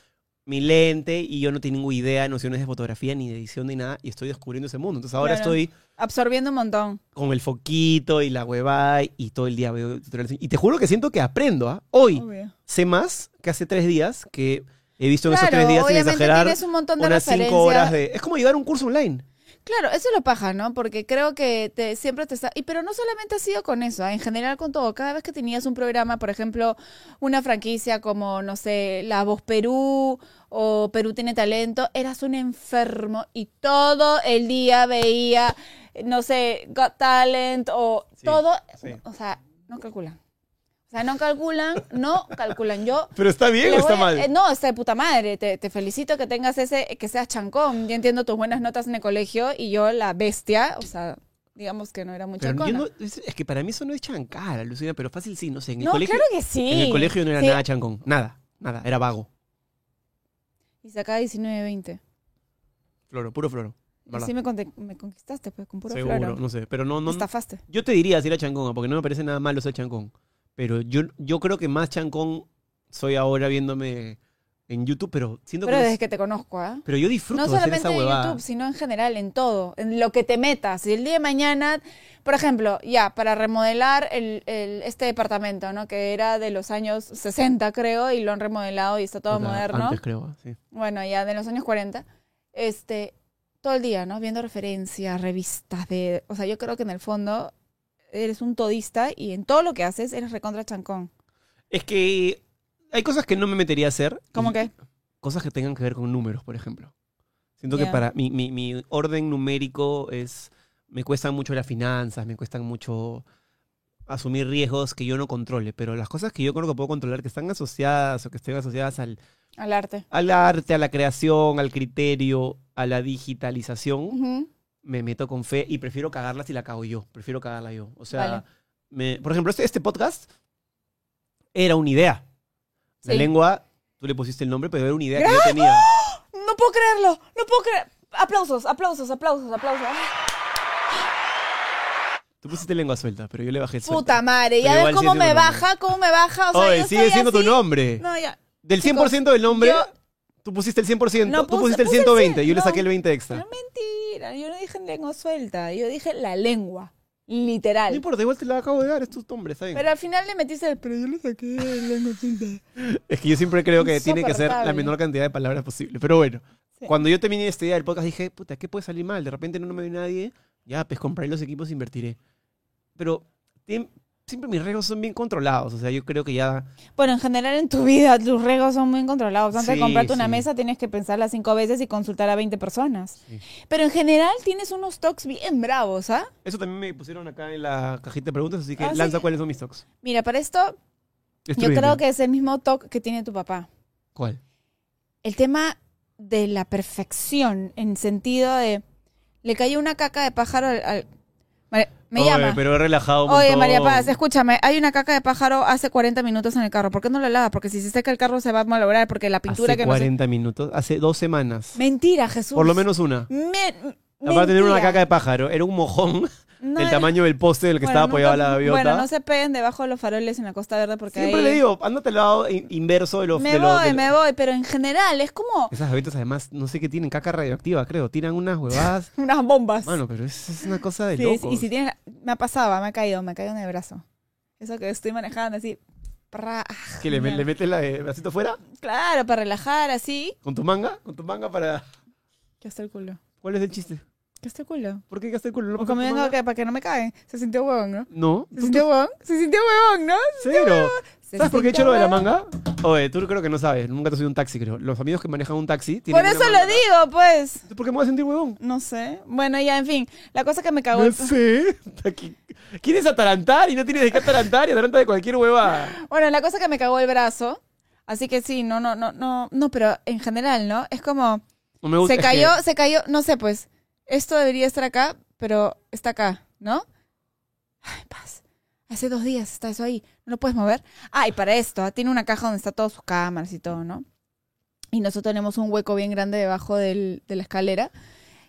Mi lente y yo no tengo idea de nociones de fotografía, ni de edición, ni nada. Y estoy descubriendo ese mundo. Entonces ahora Claro. estoy Absorbiendo un montón. con el foquito y la huevada y todo el día veo tutoriales. Y te juro que siento que aprendo. ¿ah? Hoy Obvio. Sé más que hace tres días que he visto en esos tres días sin exagerar tienes un montón de unas cinco horas de... Es como llevar un curso online. Claro, eso es lo paja, ¿no? Porque creo que te, siempre te está... Y pero no solamente ha sido con eso, ¿ah? en general con todo. Cada vez que tenías un programa, por ejemplo, una franquicia como, no sé, La Voz Perú o Perú Tiene Talento, eras un enfermo y todo el día veía, no sé, Got Talent o Sí, todo. sí. O sea, no calculan. O sea, no calculan, no calculan. Yo Pero está bien o está a- mal. eh, no, está de puta madre. Te, te felicito que tengas ese, que seas chancón. Yo entiendo tus buenas notas en el colegio y yo la bestia, o sea, digamos que no era muy no- es, es que para mí eso no es chancara, Lucina, pero fácil sí, no sé. En el No, colegio, claro que sí. En el colegio no era Sí. nada chancón. Nada, nada, era vago. Y sacaba 19, 20. Floro, puro floro. Sí me, conquistaste, pues, con puro Seguro, floro. no sé. Pero no, no, estafaste. yo te diría si era chancón, porque no me parece nada malo ser chancón. Pero yo, yo creo que más chancón soy ahora viéndome en YouTube, pero siento Pero que. no desde es- que te conozco, ¿ah? Pero yo disfruto No de hacer solamente esa en. YouTube, sino en general, en todo, en lo que te metas. Si el día de mañana, por ejemplo, ya, para remodelar el, el- este departamento, ¿no? Que era de los años 60, creo, y lo han remodelado y está todo O sea, moderno. Antes creo, sí. Bueno, ya de los años 40. Este, todo el día, ¿no? Viendo referencias, revistas de... O sea, yo creo que en el fondo eres un todista y en todo lo que haces eres recontra chancón. Es que hay cosas que no me metería a hacer. ¿Cómo y que? Cosas que tengan que ver con números, por ejemplo. Siento que para mi, mi, mi orden numérico es. Me cuestan mucho las finanzas, me cuestan mucho asumir riesgos que yo no controle. Pero las cosas que yo creo que puedo controlar, que están asociadas o que estén asociadas al, Al arte. al arte, a la creación, al criterio, a la digitalización. Me meto con fe y prefiero cagarla si la cago yo. Prefiero cagarla yo. O sea, Vale. me- por ejemplo, este, este podcast era una idea. La Sí. lengua, tú le pusiste el nombre, pero era una idea que yo tenía. No puedo creerlo, no puedo creer. Aplausos, aplausos, aplausos, aplausos. Tú pusiste lengua suelta, pero yo le bajé suelta. Puta madre, ya ves cómo me baja, cómo me baja. O sea, Oye, yo sigue siendo tu nombre. No, ya. Del Chicos, 100% del nombre, yo- tú pusiste el 100%, No, tú puse- pusiste el puse el 120, yo le saqué no. el 20 extra. Pero mentira, yo no dije lengua suelta, yo dije la lengua. Literal. No importa, igual te la acabo de dar, es tu nombre, está bien. Pero al final le metiste el. Pero yo le saqué lengua suelta. Es que yo siempre creo que tiene que ser la menor cantidad de palabras posible. Pero bueno, Sí. cuando yo terminé esta idea del podcast dije, puta, ¿qué puede salir mal? De repente no me ve nadie, ya, pues compraré los equipos e invertiré. Pero siempre mis riesgos son bien controlados, o sea, yo creo que ya... Bueno, en general en tu vida tus riesgos son muy controlados. Antes Sí, de comprarte una sí. mesa tienes que pensarla cinco veces y consultar a 20 personas. Sí. Pero en general tienes unos talks bien bravos, ¿ah? Eso también me pusieron acá en la cajita de preguntas, así que Ah, lanza cuáles son mis stocks. Mira, para esto yo creo que es el mismo talk que tiene tu papá. ¿Cuál? El tema de la perfección, en sentido de... Le cayó una caca de pájaro al... al- María- me Oye, llama. pero he relajado un Oye, montón. María Paz, escúchame, hay una caca de pájaro hace 40 minutos en el carro. ¿Por qué no la lavas? Porque si se seca el carro se va a malograr porque la pintura Hace que no se- 40 minutos, hace dos semanas. Mentira, Jesús. Por lo menos una. Me- Aparte de tener una caca de pájaro, era un mojón No del tamaño del poste del que Bueno, estaba apoyada nunca- la gaviota. Bueno, no se peguen debajo de los faroles en la Costa Verde porque Siempre ahí... le digo, ándate al lado in- inverso de los... Me de los- voy, de los- me voy, pero en general es como Esas gaviotas además, no sé qué tienen, caca radioactiva, creo. Tiran unas huevadas. unas bombas. Mano, pero es, es una cosa de Sí, locos. y si tienes... Me ha pasado, me ha caído, me ha caído en el brazo. Eso que estoy manejando así... ¿Que le, le metes la de bracito fuera? Claro, para relajar así. ¿Con tu manga? ¿Con tu manga para...? Que hasta el culo. ¿Cuál es el chiste? El culo. ¿Por qué gasté el culo? ¿No O pasó como tu vengo que para que no me caguen. Se sintió huevón, ¿no? No. Se ¿Tú- sintió huevón. Se sintió huevón, ¿no? Cero. Se ¿Sabes por qué he hecho sintió lo de la huevón. manga? Oye, tú creo que no sabes. Nunca te has subido un taxi, creo. Los amigos que manejan un taxi tienen Por una eso lo manga. digo, pues. ¿Por qué me voy a sentir huevón? No sé. Bueno, ya, en fin. La cosa que me cagó No sé. Aquí- ¿Quieres atarantar y no tienes de qué atarantar y ataranta de cualquier hueva? Bueno, la cosa que me cagó el brazo. Así que sí, no, no, no, no. No, pero en general, ¿no? Es como... No me gusta. Se es que- cayó, se cayó, no sé, pues, esto debería estar acá, pero está acá, ¿no? Ay, paz. Hace dos días está eso ahí. ¿No lo puedes mover? Ah, y para esto, ah, tiene una caja donde está todas sus cámaras y todo, ¿no? y nosotros tenemos un hueco bien grande debajo del- de la escalera.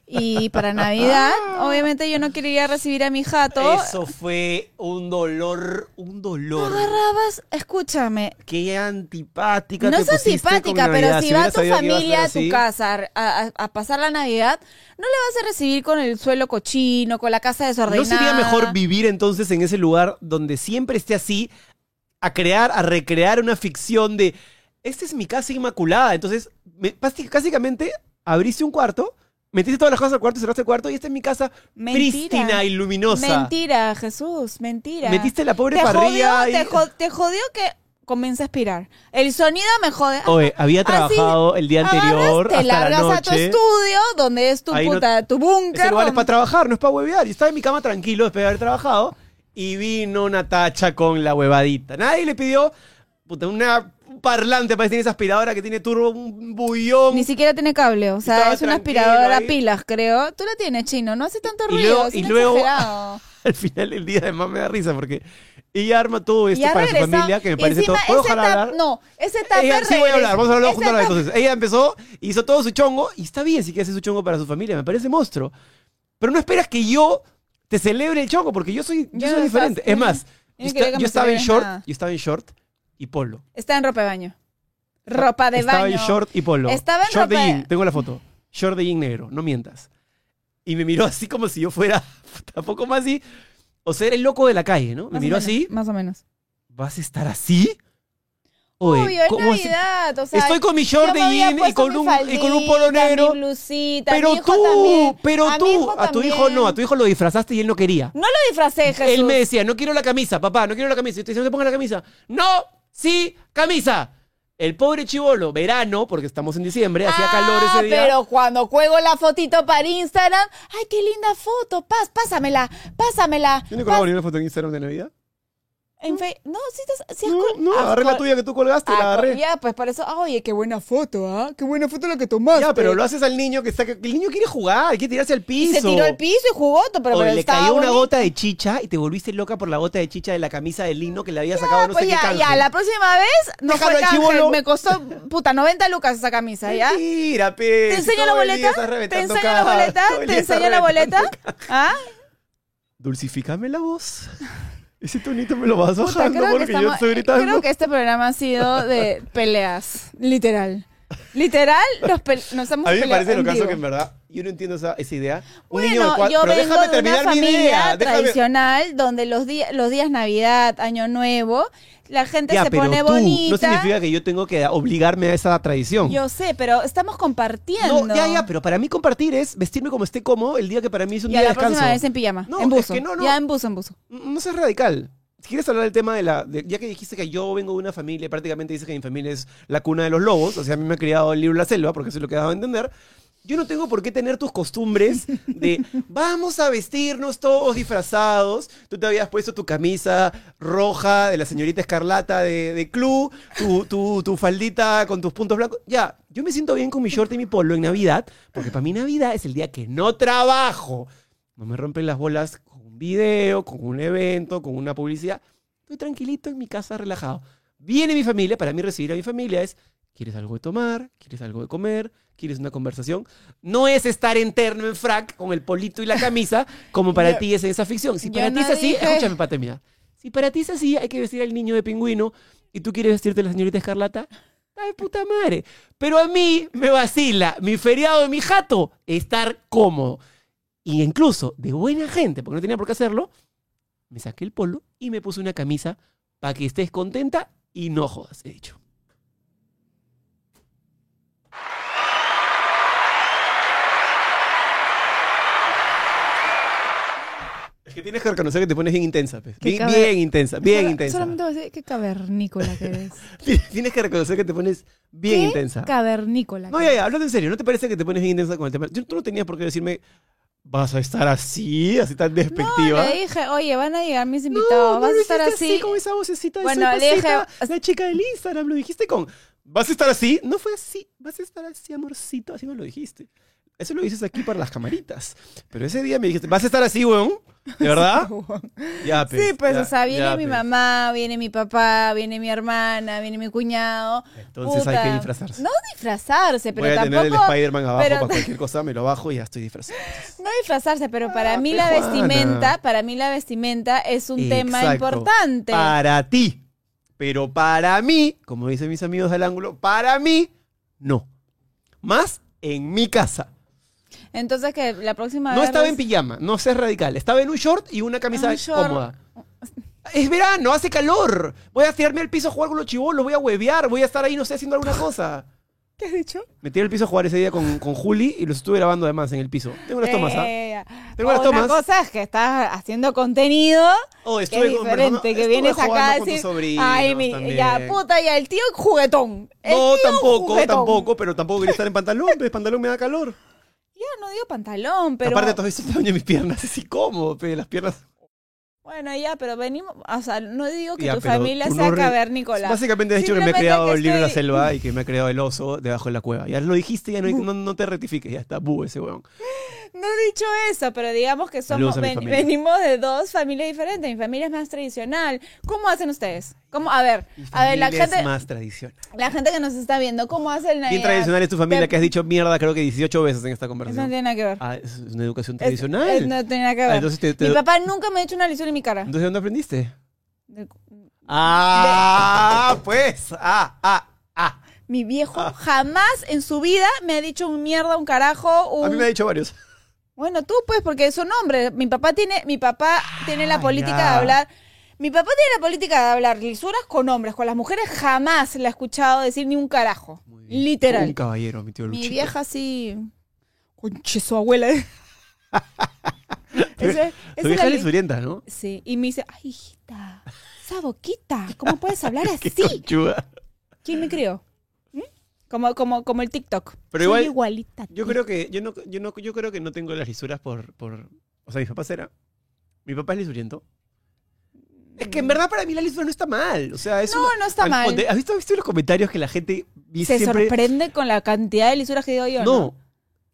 Y para Navidad, obviamente yo no quería recibir a mi jato. Eso fue un dolor, un dolor. Agarrabas, escúchame, Qué antipática no te es antipática, pero si va tu a familia a tu casa a, a- pasar la Navidad, no le vas a recibir con el suelo cochino, con la casa ¿No desordenada. sería mejor vivir entonces en ese lugar donde siempre esté así, a crear, a recrear una ficción de, esta es mi casa inmaculada? Entonces, me- básic- básicamente, abriste un cuarto, metiste todas las cosas al cuarto, cerraste el cuarto y esta es mi casa Mentira. prístina y luminosa. Mentira, Jesús, mentira. Metiste la pobre te parrilla jodió, te, jo- te jodió que comienza a aspirar. El sonido me jode. Oye, había Así, trabajado el día anterior Agarras, te hasta la largas a tu noche. estudio, donde es tu Ahí no- puta, tu Ese búnker. lugar es donde- para trabajar, no es para huevear. Y estaba en mi cama tranquilo después de haber trabajado. Y vino una tacha con la huevadita. Nadie le pidió puta, una, un parlante para decir esa aspiradora que tiene turbo, un bullón. Ni siquiera tiene cable, o sea, es una aspiradora a pilas, creo. Tú la tienes, chino, no hace tanto Y ruido, luego- y luego-. Al final del día, además me da risa porque ella arma todo esto para su familia, que me parece todo. ¿Puedo ese tap- hablar? No, ese tupper Ella, sí voy a hablar, vamos a hablar juntos Entonces, ella empezó, hizo todo su chongo y está bien si quiere hacer su chongo para su familia, me parece monstruo. Pero no esperas que yo te celebre el chongo porque yo soy, yo Yo soy no diferente. estás- Es más, yo estaba en short, nada. yo estaba en short y polo. Está en ropa de baño. Ropa de estaba baño. en short y polo. Estaba en short ropa de- jean, tengo la foto. Short de jean negro, no mientas. Y me miró así como si yo fuera, tampoco más así, o sea, era el loco de la calle, ¿no? Me Más miró menos, así, Más o menos. ¿vas a estar así? Oye, Obvio, es. Navidad, o sea, Estoy con mi short de jean y con, un, y con un polo faldita, negro. mi blusita, Pero mi hijo tú, también. pero A tú, a tu hijo no, a tu hijo lo disfrazaste y él no quería. No lo disfracé, Jesús. Él me decía, no quiero la camisa, papá, no quiero la camisa. Y te decía, no te pongas la camisa. No, sí, camisa. El pobre chivolo, verano, porque estamos en diciembre, hacía calor Ah, ese día. pero cuando cuelgo la fotito para Instagram, ay, qué linda foto, paz, pásamela, pásamela. ¿Tiene Pás- colgado una foto en Instagram de Navidad? En fe- No, sí, te- sí has No, col- no, agarré la tuya que tú colgaste, Ah, la agarré. Ya, pues para eso, ah, oye, qué buena foto, ¿ah? Qué buena foto la que tomaste. Ya, pero lo haces al niño que está. El niño quiere jugar, quiere tirarse al Y piso. se tiró al piso y jugó, pero, pero le estaba cayó una gota de chicha y te volviste loca por la gota de chicha de la camisa de lino que le había sacado no Pues sé ya, qué canje. ya, la próxima vez no Déjalo fue canje, me costó, puta, 90 lucas esa camisa, ¿ya? Mentira, pe. ¿Te enseño la boleta? estás ¿Te enseño la boleta? ¿Te estás enseño la boleta? ¿Ah? Dulcifícame la voz. Ese tonito me lo vas bajando porque yo estamos- estoy gritando. creo que este programa ha sido de peleas, literal. Literal, nos, pe- nos estamos A mí me parece lo caso que en verdad yo no entiendo esa, esa idea. Un Bueno, niño de cuatro, yo pero vengo déjame de una terminar mi familia idea. Déjame... tradicional donde los, días los días Navidad, Año Nuevo, la gente Ya, se pero pone tú, bonita. no significa que yo tengo que obligarme a esa tradición. Yo sé, pero estamos compartiendo. no, ya, ya, pero para mí compartir es vestirme como esté cómodo el día que para mí es un Y día la de descanso. próxima vez en pijama, No, en es buzo. que no, no. Ya en buzo, en buzo. No seas radical. Si quieres hablar del tema de la. de- ya que dijiste que yo vengo de una familia, prácticamente dices que mi familia es la cuna de los lobos, o sea, a mí me ha criado el libro La Selva, porque eso es lo que daba a entender. Yo no tengo por qué tener tus costumbres de vamos a vestirnos todos disfrazados. Tú te habías puesto tu camisa roja de la señorita Escarlata de, de Club, tu, tu, tu faldita con tus puntos blancos. Ya, yo me siento bien con mi short y mi polo en Navidad, porque para mí Navidad es el día que no trabajo. No me rompen las bolas un video, con un evento, con una publicidad. Estoy tranquilito en mi casa, relajado. Viene mi familia, para mí recibir a mi familia es, ¿quieres algo de tomar? ¿Quieres algo de comer? ¿Quieres una conversación? No es estar interno en frac con el polito y la camisa, como para Yo- ti es esa ficción. Si para ti no es así, dije- escúchame para terminar. Si para ti es así, hay que vestir al niño de pingüino y tú quieres vestirte de la señorita Escarlata, ¡ay puta madre! Pero a mí me vacila mi feriado de mi jato estar cómodo. Y incluso de buena gente, porque no tenía por qué hacerlo, me saqué el polo y me puse una camisa para que estés contenta y no jodas, he dicho. Es que tienes que reconocer que te pones bien intensa, pues. Que Bien, intensa, bien intensa. Solamente voy a decir qué cavernícola que eres. Tienes que reconocer que te pones bien ¿Qué intensa. Cavernícola. No, que ya, ya, hablando en serio, ¿no te parece que te pones bien intensa con el tema? Yo, tú no tenías por qué decirme, vas a estar así, así tan No, despectiva. le dije, oye, van a llegar mis invitados, vas a lo estar dijiste así. con esa vocecita de Bueno, le dije- la chica del Instagram, lo dijiste con, vas a estar así. No fue así, vas a estar así, amorcito, así me lo dijiste. Eso lo dices aquí para las camaritas. Pero ese día me dijiste, ¿vas a estar así, weón? ¿De verdad? ya, Sí, pues, ya, o sea, viene ya, mi pues. mamá, viene mi papá, viene mi hermana, viene mi cuñado. Entonces hay que disfrazarse. No disfrazarse, pero Voy a tampoco... tener el Spider-Man abajo pero- para cualquier cosa, me lo bajo y ya estoy disfrazado. No disfrazarse, pero para Ah, mí la Juana. vestimenta, para mí la vestimenta es un tema importante. Para ti. Pero para mí, como dicen mis amigos del ángulo, para mí, no. Más en mi casa. Entonces que la próxima No vez... estaba en pijama, no seas radical. Estaba en un short y una camisa Un short. cómoda. Es verano, hace calor. Voy a tirarme al piso a jugar con los chivolos, voy a huevear, voy a estar ahí, no sé, haciendo alguna cosa. ¿Qué has dicho? Me tiré al piso a jugar ese día con, con Juli y los estuve grabando además en el piso. Tengo unas tomas, ¿ah? Eh, Tengo las Otra tomas. cosa es que estás haciendo contenido Oh, que es conversando- diferente, que estuve vienes acá a con tus decir, sobrinos ay, mi, también". ya, puta, ya, el tío juguetón. El No, tío tampoco, juguetón. tampoco, pero tampoco quería estar en pantalón, pues pantalón me da calor. Ya, no digo pantalón, pero... Aparte, todo esto tamaño de mis piernas, es incómodo, pe, las piernas. Bueno, ya, pero venimos, o sea, no digo que Ya, tu pero familia sea no cavernícola. Básicamente has dicho que me he Simplemente creado el libro de la selva y que me ha creado el oso debajo de la cueva. Ya lo dijiste, ya no, no, no te rectifiques, ya está, bu ese weón. No he dicho eso, pero digamos que somos, ven- venimos de dos familias diferentes. Mi familia es más tradicional. ¿Cómo hacen ustedes? ¿Cómo? A ver, a ver, la gente, es más tradicional. la gente que nos está viendo, ¿cómo hacen Navidad? Bien tradicional es tu familia Te- que has dicho mierda creo que 18 veces en esta Eso no conversación. tiene nada que ver. Ah, es una educación Es- tradicional. es- no tiene nada que ver. Ah, entonces te- te- Mi papá nunca me ha hecho una lección en mi cara. Entonces, ¿dónde aprendiste? De- Ah, pues. Ah, ah, ah. Mi viejo jamás en su vida me ha dicho un mierda, un carajo, un... A mí me ha dicho varios. Bueno, tú pues, porque son hombres. Mi papá tiene, mi papá tiene la Ah, política de hablar. Mi papá tiene la política de hablar lisuras con hombres, con las mujeres jamás le he escuchado decir ni un carajo. Muy bien. Un Literal. caballero, mi tío Mi Luchito. vieja sí. Conche su abuela. Esa Tu vieja la es lisurienta, ¿no? Sí, y me dice, ay, hijita, esa boquita, ¿cómo puedes hablar así? conchuda. ¿Quién me crió? ¿Mm? Como, como, como el TikTok. Pero Soy igual, igualita. a Yo creo que, yo no, yo no, yo creo que no tengo las lisuras por, por. O sea, mis papás era. Mi papá es lisuriento. Es que en verdad para mí la lisura no está mal. O sea, es No, una- no está Al- mal. ponte- ¿Has visto, has visto los comentarios que la gente Se siempre. sorprende con la cantidad de lisuras que digo yo. no, No.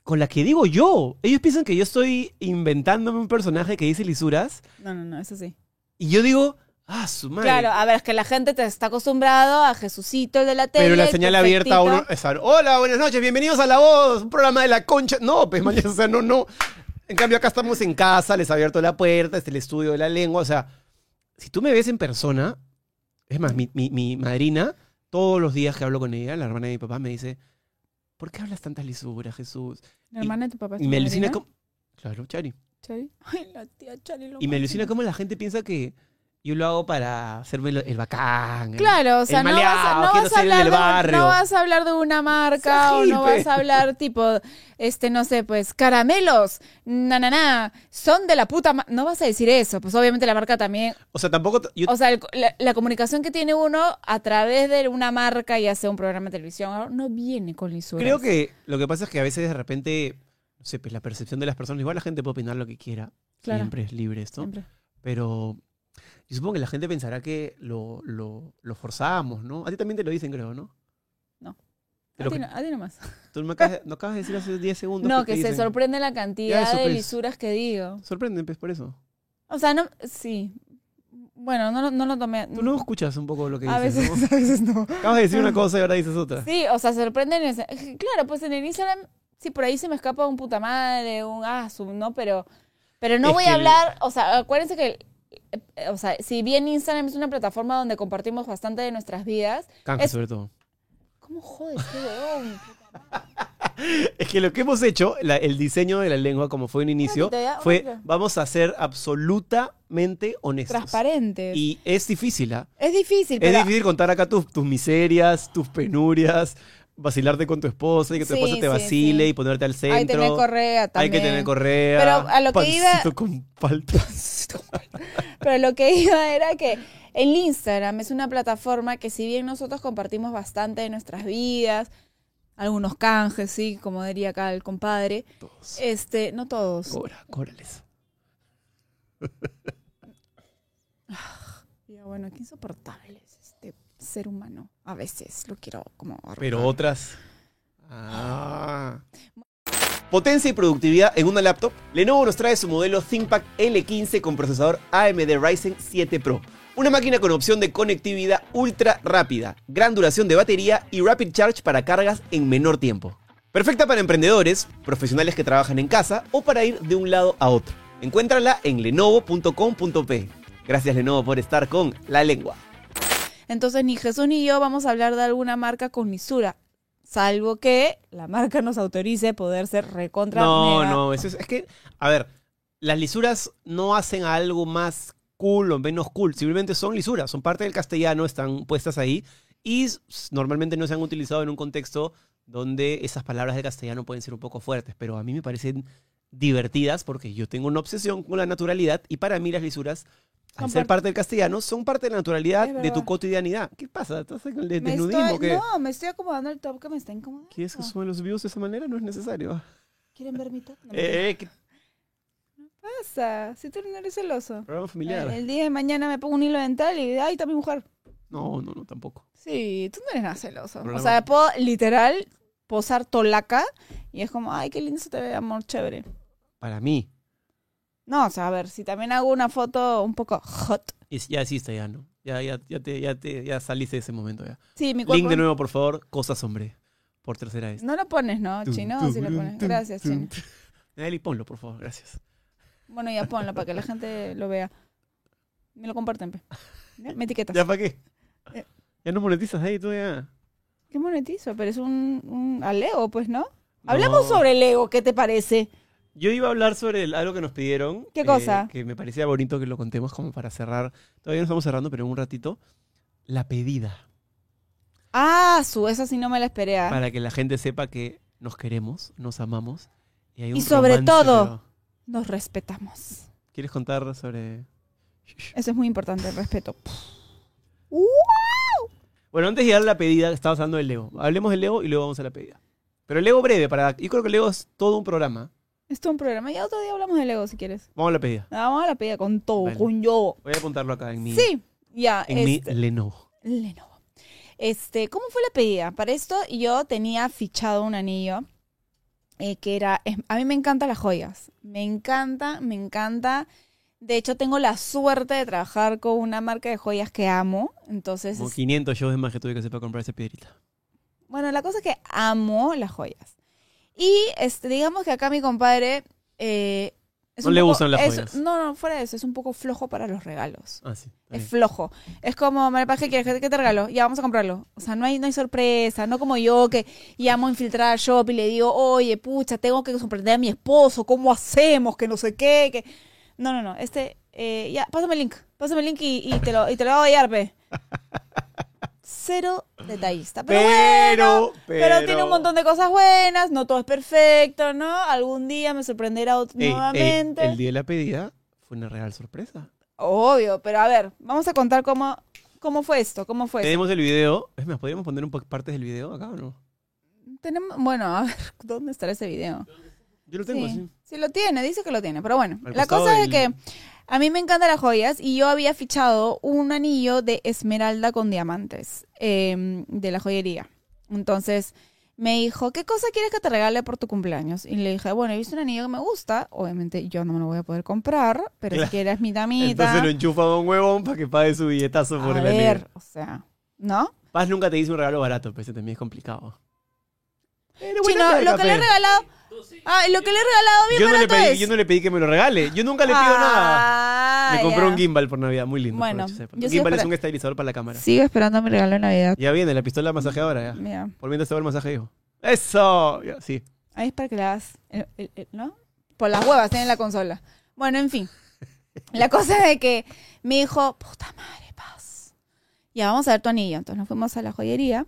con la que digo yo. Ellos piensan que yo estoy inventándome un personaje que dice lisuras. No, no, no, eso sí. Y yo digo, ah, su madre. Claro, a ver, es que la gente te está acostumbrado a Jesucito, el de la tele. Pero la señal abierta a uno perfectito. es, hola, buenas noches, bienvenidos a La Voz, un programa de la concha. No, pues mañana, o sea, no, no. En cambio, acá estamos en casa, les he abierto la puerta, es el estudio de la lengua. O sea, si tú me ves en persona, es más, mi, mi- mi madrina, todos los días que hablo con ella, la hermana de mi papá, me dice, ¿por qué hablas tantas lisuras, Jesús? La hermana de tu papá. es Y me alucina como... Claro, Chari. Chari. Ay, la tía Chari lo Y me alucina cómo la gente piensa que yo lo hago para hacerme el, bacán. el- Claro, o sea, el no, vas, no vas hablar de, no vas a hablar de una marca o no vas a hablar tipo, este, no sé, pues, caramelos, na, na, na, son de la puta No vas a decir eso, pues obviamente la marca también. O sea, tampoco... yo- O sea, el- la, la comunicación que tiene uno a través de una marca, ya sea un programa de televisión, no viene con lisuras. Creo que lo que pasa es que a veces de repente, no sé, pues la percepción de las personas, igual la gente puede opinar lo que quiera. Claro. Siempre es libre esto. Siempre. Pero yo supongo que la gente pensará que lo, lo, lo forzamos, ¿no? A ti también te lo dicen, creo, ¿no? No. A, ti no, a ti nomás. tú me acabas, no acabas de decir hace 10 segundos. No, te que se dicen. sorprende la cantidad eso, de pues. lisuras que digo. Sorprenden, pues, por eso. O sea, no, sí. Bueno, no, lo- no lo tomé. Tú no escuchas un poco lo que a dices, veces, ¿no? a veces no. Acabas de decir una cosa y ahora dices otra. Sí, o sea, sorprenden. ese- Claro, pues en el Instagram, sí, por ahí se me escapa un puta madre, un ah, su- ¿no? Pero, pero no Es voy a el- hablar, o sea, acuérdense que, o sea, si bien Instagram es una plataforma donde compartimos bastante de nuestras vidas, Canje, Es- sobre todo. ¿cómo jodes, qué huevón? Es que lo que hemos hecho, la- el diseño de la lengua, como fue un inicio, ya, fue vamos a ser absolutamente honestos. Transparentes. Y es difícil, ¿ah? es difícil, Es pero... difícil contar acá tus, tus miserias, tus penurias, vacilarte con tu esposa y que tu Sí, esposa te sí, vacile sí. y ponerte al centro. Hay que tener correa Hay también. que tener correa. Pero a lo que iba- con palta. Pero lo que iba era que el Instagram es una plataforma que si bien nosotros compartimos bastante de nuestras vidas, algunos canjes, sí, como diría acá el compadre, Todos. este, no todos. Cobra, cóbrales. Ya, bueno, qué insoportable ser humano. A veces lo quiero como... Pero otras. Ah. Potencia y productividad en una laptop. Lenovo nos trae su modelo ThinkPad L15 con procesador AMD Ryzen 7 Pro. Una máquina con opción de conectividad ultra rápida, gran duración de batería y rapid charge para cargas en menor tiempo. Perfecta para emprendedores, profesionales que trabajan en casa o para ir de un lado a otro. Encuéntrala en lenovo.com.p. Gracias Lenovo por estar con La Lengua. Entonces ni Jesús ni yo vamos a hablar de alguna marca con lisura. Salvo que la marca nos autorice poder ser recontra No, mega- no, eso es, es que, a ver, las lisuras no hacen algo más cool o menos cool, simplemente son lisuras, son parte del castellano, están puestas ahí y normalmente no se han utilizado en un contexto donde esas palabras del castellano pueden ser un poco fuertes, pero a mí me parecen divertidas porque yo tengo una obsesión con la naturalidad y para mí las lisuras, al ser parte- del castellano, son parte de la naturalidad de tu cotidianidad. ¿Qué pasa? ¿Estás con el desnudismo estoy- qué? No, me estoy acomodando el top que me está incomodando. ¿Quieres que suban los views de esa manera? No es necesario. ¿Quieren ver mi top? No, Eh, eh, ¿qué ¿Qué pasa? Si tú no eres celoso. programa familiar? El, el día de mañana me pongo un hilo dental y ay, está mi mujer. No, no, no, tampoco. Sí, tú no eres nada celoso. O sea, puedo literal posar tolaca y es como, ay, qué lindo se te ve, amor, chévere. Para mí. No, o sea, a ver, si también hago una foto un poco hot. Y ya existe, ya, ¿no? Ya, ya, ya, te, ya, te, ya saliste de ese momento ya. Sí, mi cuerpo. Link de nuevo, por favor. Cosas, hombre. Por tercera vez. No lo pones, ¿no, Tum, Chino? tum, Sí lo pones. tum, Gracias. Chino. Nelly, ponlo, por favor. Gracias. Bueno, ya ponlo para que la gente lo vea. Me lo comparten, pe. Me etiquetas. ¿Ya para qué? Eh. Ya no monetizas ahí tú ya. ¿Qué monetizo? Pero es un, un Aleo, pues, ¿no? Hablamos No. sobre el ego, ¿qué te parece? Yo iba a hablar sobre el- algo que nos pidieron. ¿Qué eh, cosa? que me parecía bonito que lo contemos como para cerrar. Todavía no estamos cerrando, pero en un ratito. La pedida. Ah, su, esa sí no me la esperé. ah. Para que la gente sepa que nos queremos, nos amamos. Y, hay un Y sobre romance, todo- pero- Nos respetamos. ¿Quieres contar sobre.? Eso es muy importante, el respeto. Bueno, antes de llegar a la pedida, estabas hablando del Lego. Hablemos del Lego y luego vamos a la pedida. Pero el Lego breve, para. Yo creo que el Lego es todo un programa. Esto es un programa. Ya otro día hablamos del ego, si quieres. Vamos a la pedida. Vamos a la pedida con todo, Vale. con yo. Voy a apuntarlo acá en mi, Sí, ya. en este, mi Lenovo. Lenovo. Este, ¿cómo fue la pedida? Para esto yo tenía fichado un anillo eh, que era, es- a mí me encantan las joyas, me encanta, me encanta. De hecho, tengo la suerte de trabajar con una marca de joyas que amo. Entonces, Como es- 500 shows más que tuve que hacer para comprar esa piedrita. bueno, la cosa es que amo las joyas. Y este, digamos que acá mi compadre... eh, No le poco- gustan las es- joyas. No, no, fuera de eso, es un poco flojo para los regalos. Ah, sí. Es flojo. Es como, Maripaz, ¿qué quieres? ¿Qué te regalo? Ya, vamos a comprarlo. O sea, no hay, no hay sorpresa. No como yo que llamo a infiltrar al shop y le digo, oye, pucha, tengo que sorprender a mi esposo. ¿Cómo hacemos? Que no sé qué. Que... No, no, no. Este, eh, ya, pásame el link. Pásame el link y, y te, lo, y te lo hago llegar, pe. Cero detallista. Pero, bueno, Pero, pero tiene un montón de cosas buenas. No todo es perfecto, ¿no? Algún día me sorprenderá Ey, ey, nuevamente. el día de la pedida fue una real sorpresa. Obvio, pero a ver, vamos a contar cómo, cómo fue esto, cómo fue esto. Tenemos el video. Es más, ¿podríamos poner un poco partes del video acá o no? Tenemos, bueno, a ver, ¿dónde estará ese video? Yo lo tengo sí, así. sí lo tiene, dice que lo tiene, pero bueno, Al la cosa es que a mí me encantan las joyas y yo había fichado un anillo de esmeralda con diamantes eh, de la joyería. Entonces me dijo, ¿qué cosa quieres que te regale por tu cumpleaños? Y le dije, bueno, he visto un anillo que me gusta, obviamente yo no me lo voy a poder comprar, pero Claro. si quieres mi damita, Entonces lo enchufa a un huevón para que pague su billetazo por a el ver, anillo. o sea, ¿no? Paz nunca te hizo un regalo barato, pero ese también es complicado. Pero Chino, buena lo que le he regalado, ah, lo que le he regalado bien yo no, le pedí, es. yo no le pedí que me lo regale. Yo nunca le pido nada. Ah, Me compré ya. un gimbal por Navidad, muy lindo. Bueno, yo Un gimbal es un estabilizador para la cámara. Sigo esperando mi regalo de Navidad. Ya viene, la pistola masajeadora ya. Mira, Por mientras te va el masaje yo. ¡Eso! Ya, sí. ahí es para que la hagas, ¿no? Por las huevas tiene la consola. Bueno, en fin. La cosa es que me dijo, puta madre, paz. Ya, vamos a ver tu anillo. Entonces nos fuimos a la joyería,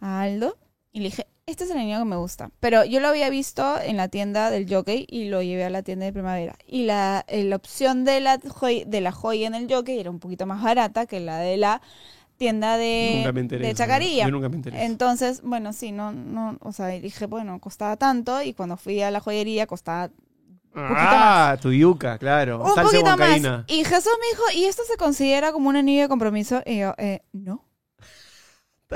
a Aldo, y le dije, este es el anillo que me gusta. Pero yo lo había visto en la tienda del jockey y lo llevé a la tienda de primavera. Y la, eh, la opción de la, joy- de la joya en el jockey era un poquito más barata que la de la tienda de, nunca me de Chacarilla. Yo nunca me enteré. eso. Entonces, bueno, sí, no, no, o sea, dije, bueno, costaba tanto y cuando fui a la joyería costaba Ah, tu yuca, claro. un Salsa poquito más. Y Jesús me dijo, ¿y esto se considera como un anillo de compromiso? Y yo, eh, no.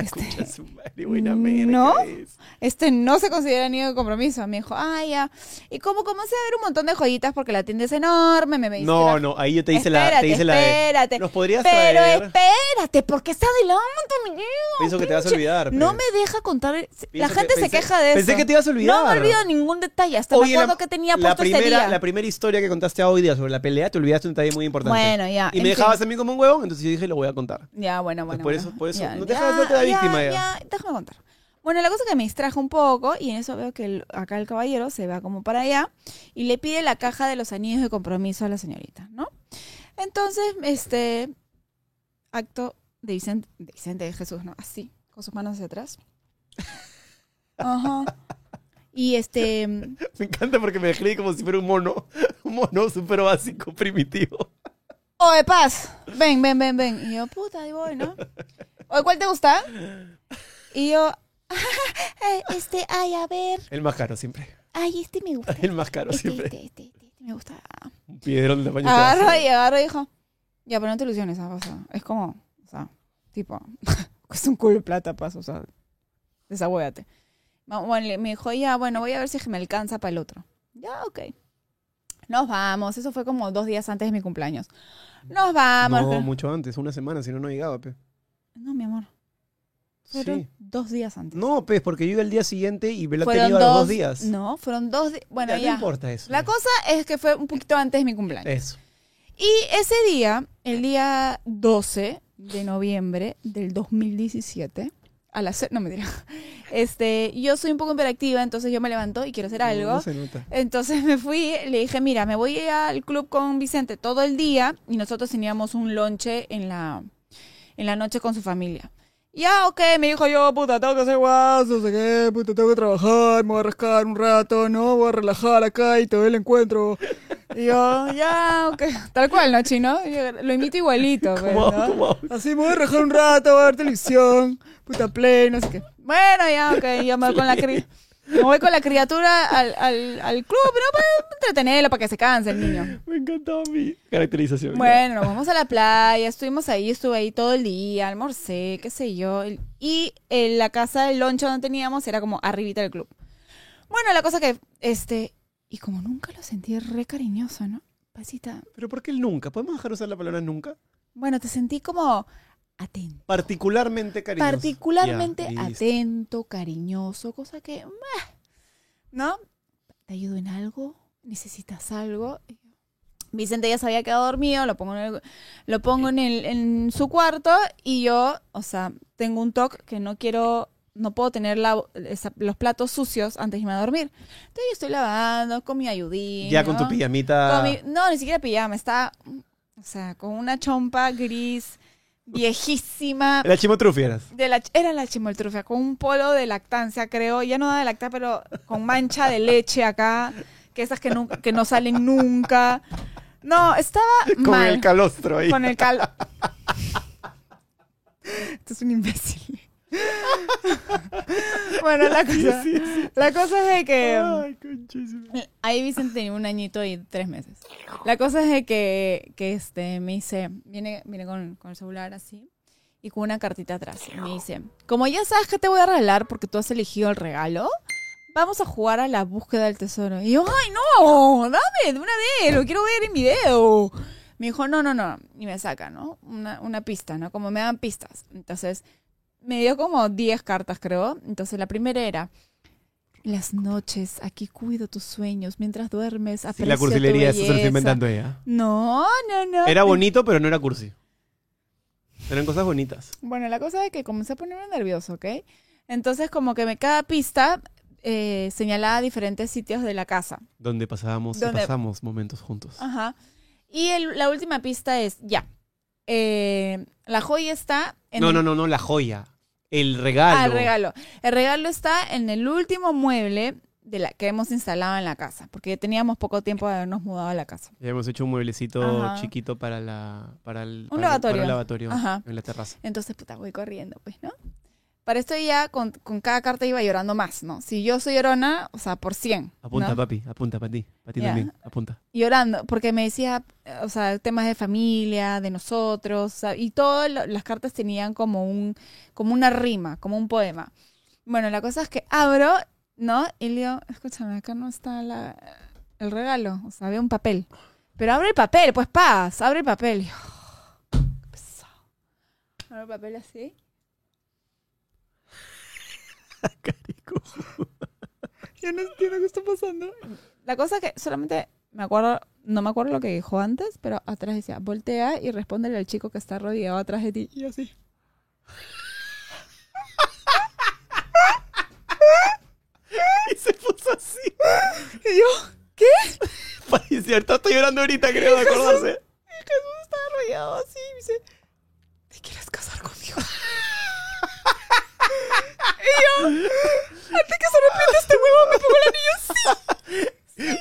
Escucha su madre, buena merca ¿No? es. Este no se considera anillo de compromiso. Me dijo, ah, ya. Y como comencé a ver un montón de joyitas porque la tienda es enorme, me, me No, la- no, ahí yo te hice la, te Espérate, hice la de- espérate. ¿Nos podrías Pero traer? espérate, porque está adelante, mi niño. Pienso que te vas a olvidar. No pe. me deja contar. La Pienso gente que- se pensé- queja de eso. pensé que te ibas a olvidar. No me olvido ningún detalle. Hasta Oye, me acuerdo la- que tenía la puesto este primera, día. la primera historia que contaste hoy día sobre la pelea, te olvidaste un detalle muy importante. Bueno, ya, Y me fin. dejabas a mí como un huevón, entonces yo dije, lo voy a contar. Ya, bueno, bueno. por bueno. eso- por eso, Ya, no ya, deja de hacerte la víctima ya. ya. Déjame contar. Bueno, la cosa que me distrajo un poco y en eso veo que el- acá el caballero se va como para allá y le pide la caja de los anillos de compromiso a la señorita, ¿no? Entonces, este acto de Vicente, de Vicente de Jesús, ¿no? Así, con sus manos hacia atrás. Ajá. Y este, Me encanta porque me dejé como si fuera un mono. Un mono súper básico, primitivo. Oye, paz, ven, ven, ven, ven. Y yo, puta, ahí voy, ¿no? Oye, ¿cuál te gusta? Y yo, "Eh, este, ay, a ver, El más caro siempre. ay, este me gusta. El más caro Este, siempre. este, este, este, este me gusta. Un piedrón de tamaño Agarra y agarra y dijo, ya, pero no te ilusiones, ¿ah? o sea, es como, o sea, tipo, es un culo de plata, paz, o sea, desabóyate. Ma- Bueno, me dijo, ya, bueno, voy a ver si me alcanza para el otro. Ya, ok. Nos vamos, eso fue como dos días antes de mi cumpleaños. Nos vamos. No, mucho antes, una semana, si no, no llegaba, pe. No, mi amor. Fueron Sí. dos días antes. No, pues, porque yo iba el día siguiente y me la he fueron tenido a los dos días. No, fueron dos días. Bueno, Ya, ya. No importa eso. La cosa es que fue un poquito antes de mi cumpleaños. Eso. Y ese día, el día 12 de noviembre del 2017, a las... No me dirá. Este, yo soy un poco hiperactiva, entonces yo me levanto y quiero hacer algo. No, no se nota. Entonces me fui, le dije, mira, me voy al club con Vicente todo el día y nosotros teníamos un lonche en la, en la noche con su familia. Ya, ok, me dijo yo, puta, tengo que hacer guas, no sé qué, puta, tengo que trabajar, me voy a rascar un rato, no, voy a relajar acá y te doy el encuentro. Y yo, ya, ok, tal cual, ¿no, chino? Yo lo imito igualito, pues, ¿Cómo, ¿no? Así me voy a rajar un rato, voy a ver televisión, puta play, no sé qué. Bueno, ya, ok, ya me voy con la cri me voy con la criatura al, al, al club, ¿no? Para entretenerlo, para que se canse el niño. Me encantaba mi caracterización. Bueno, nos vamos a la playa, estuvimos ahí, estuve ahí todo el día, almorcé, qué sé yo. Y en la casa del loncho donde teníamos era como arribita del club. Bueno, la cosa que, este, y como nunca lo sentí re cariñoso, ¿no? Pasita, Pero ¿por qué el nunca? ¿Podemos dejar de usar la palabra nunca? bueno, te sentí como atento. Particularmente cariñoso. particularmente atento, cariñoso, cosa que, meh, ¿no? ¿Te ayudo en algo? ¿Necesitas algo? Vicente ya se había quedado dormido, lo pongo en, el- lo pongo en, el- en su cuarto y yo, o sea, tengo un toque que no quiero, no puedo tener la- esa- los platos sucios antes de irme a dormir. Entonces yo estoy lavando con mi ayudín. Ya con ¿no? tu pijamita. Con mi- no, ni siquiera pijama, está, o sea, con una chompa gris, viejísima. La chimotrufi eras. De la, era la chimoltrufia, con un polo de lactancia, creo. Ya no da de lactar, pero con mancha de leche acá, que esas que, nunca, que no salen nunca. No, estaba Con mal. el calostro ahí. Con el cal... Esto es un imbécil. bueno, la cosa, la cosa es de que... Ay, conchísimo. Ahí Vicente tenía un añito y tres meses. La cosa es de que, que este, me dice, viene, viene con, con el celular así y con una cartita atrás. Y me dice, como ya sabes que te voy a regalar porque tú has elegido el regalo, vamos a jugar a la búsqueda del tesoro. Y yo, ay, no, dame de una vez, lo quiero ver en video. Me dijo, no, no, no. Y me saca, ¿no? Una, una pista, ¿no? Como me dan pistas. Entonces, me dio como 10 cartas, creo. Entonces, la primera era, las noches, aquí cuido tus sueños. Mientras duermes, Sí, aprecio la cursilería, tu eso se lo belleza". inventando ella. No, no, no. Era bonito, pero no era cursi. Eran cosas bonitas. Bueno, la cosa es que comencé a ponerme nervioso, ¿ok? Entonces, como que me, cada pista eh, señalaba diferentes sitios de la casa. Donde pasábamos, Donde- pasamos momentos juntos. Ajá. Y el- la última pista es, ya, eh, la joya está en No, el, no, no, no, la joya. El regalo. Ah, el regalo. El regalo está en el último mueble de la que hemos instalado en la casa, porque teníamos poco tiempo de habernos mudado a la casa. Ya hemos hecho un mueblecito Ajá. chiquito para la para el, Un para el- lavatorio. para el lavatorio Ajá. en la terraza. Entonces, puta, voy corriendo, pues, ¿no? Para esto ella con, con cada carta iba llorando más, ¿no? Si yo soy llorona, o sea, por 100. Apunta, ¿no? papi, apunta para ti. Para ti Ya. también, apunta. llorando, porque me decía, o sea, temas de familia, de nosotros, o sea, y todas las cartas tenían como un, como una rima, como un poema. Bueno, la cosa es que abro, ¿no? Y le digo, escúchame, acá no está la, el regalo, o sea, había un papel. Pero abre el papel, pues paz, abre el papel. Y yo, qué pesado. Abre el papel así. Carico. Yo no entiendo qué está pasando. La cosa es que solamente me acuerdo, no me acuerdo lo que dijo antes, pero atrás decía, voltea y respóndele al chico que está rodeado atrás de ti. Y yo así. Y se puso así. Y yo, ¿qué? Ay, cierto, estoy llorando ahorita, creo, de acordarse. Y Jesús estaba rodeado así y me dice, ¿te quieres casar conmigo? Y yo, antes que se arrepienta este huevo, me pongo el anillo así.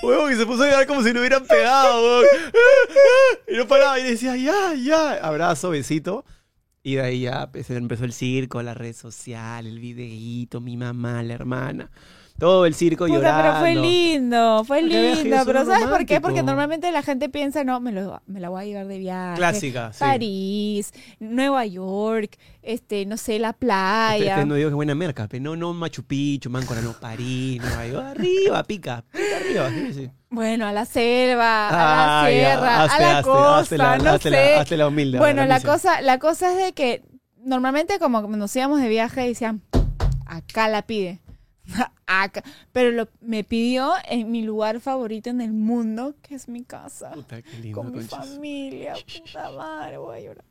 Huevo, y se puso a llorar como si lo hubieran pegado. Y no paraba y decía, ya, ya. Abrazo, besito. Y de ahí ya empezó el circo, la red social, el videíto, mi mamá, la hermana. Todo el circo Puta, llorando. pero fue lindo, fue lindo. Pero ¿sabes por qué? Porque normalmente la gente piensa, no, me, lo, me la voy a llevar de viaje. Clásica, sí. París, Nueva York, este, no sé, la Este- playa. este no digo que buena merca, pero no, no Machu Picchu, Máncora, no, París, Nueva York. Arriba, pica, pica arriba, sí, sí. Bueno, a la selva, a la sierra, hazte, a la hazte, costa, hazte la- no la- la humilde. bueno, la cosa, la cosa es de que normalmente como nos íbamos de viaje decían, acá la pide. Acá. Pero lo, me pidió en mi lugar favorito en el mundo, que es mi casa. Puta, qué lindo, con mi conchas. familia, puta madre, voy a llorar.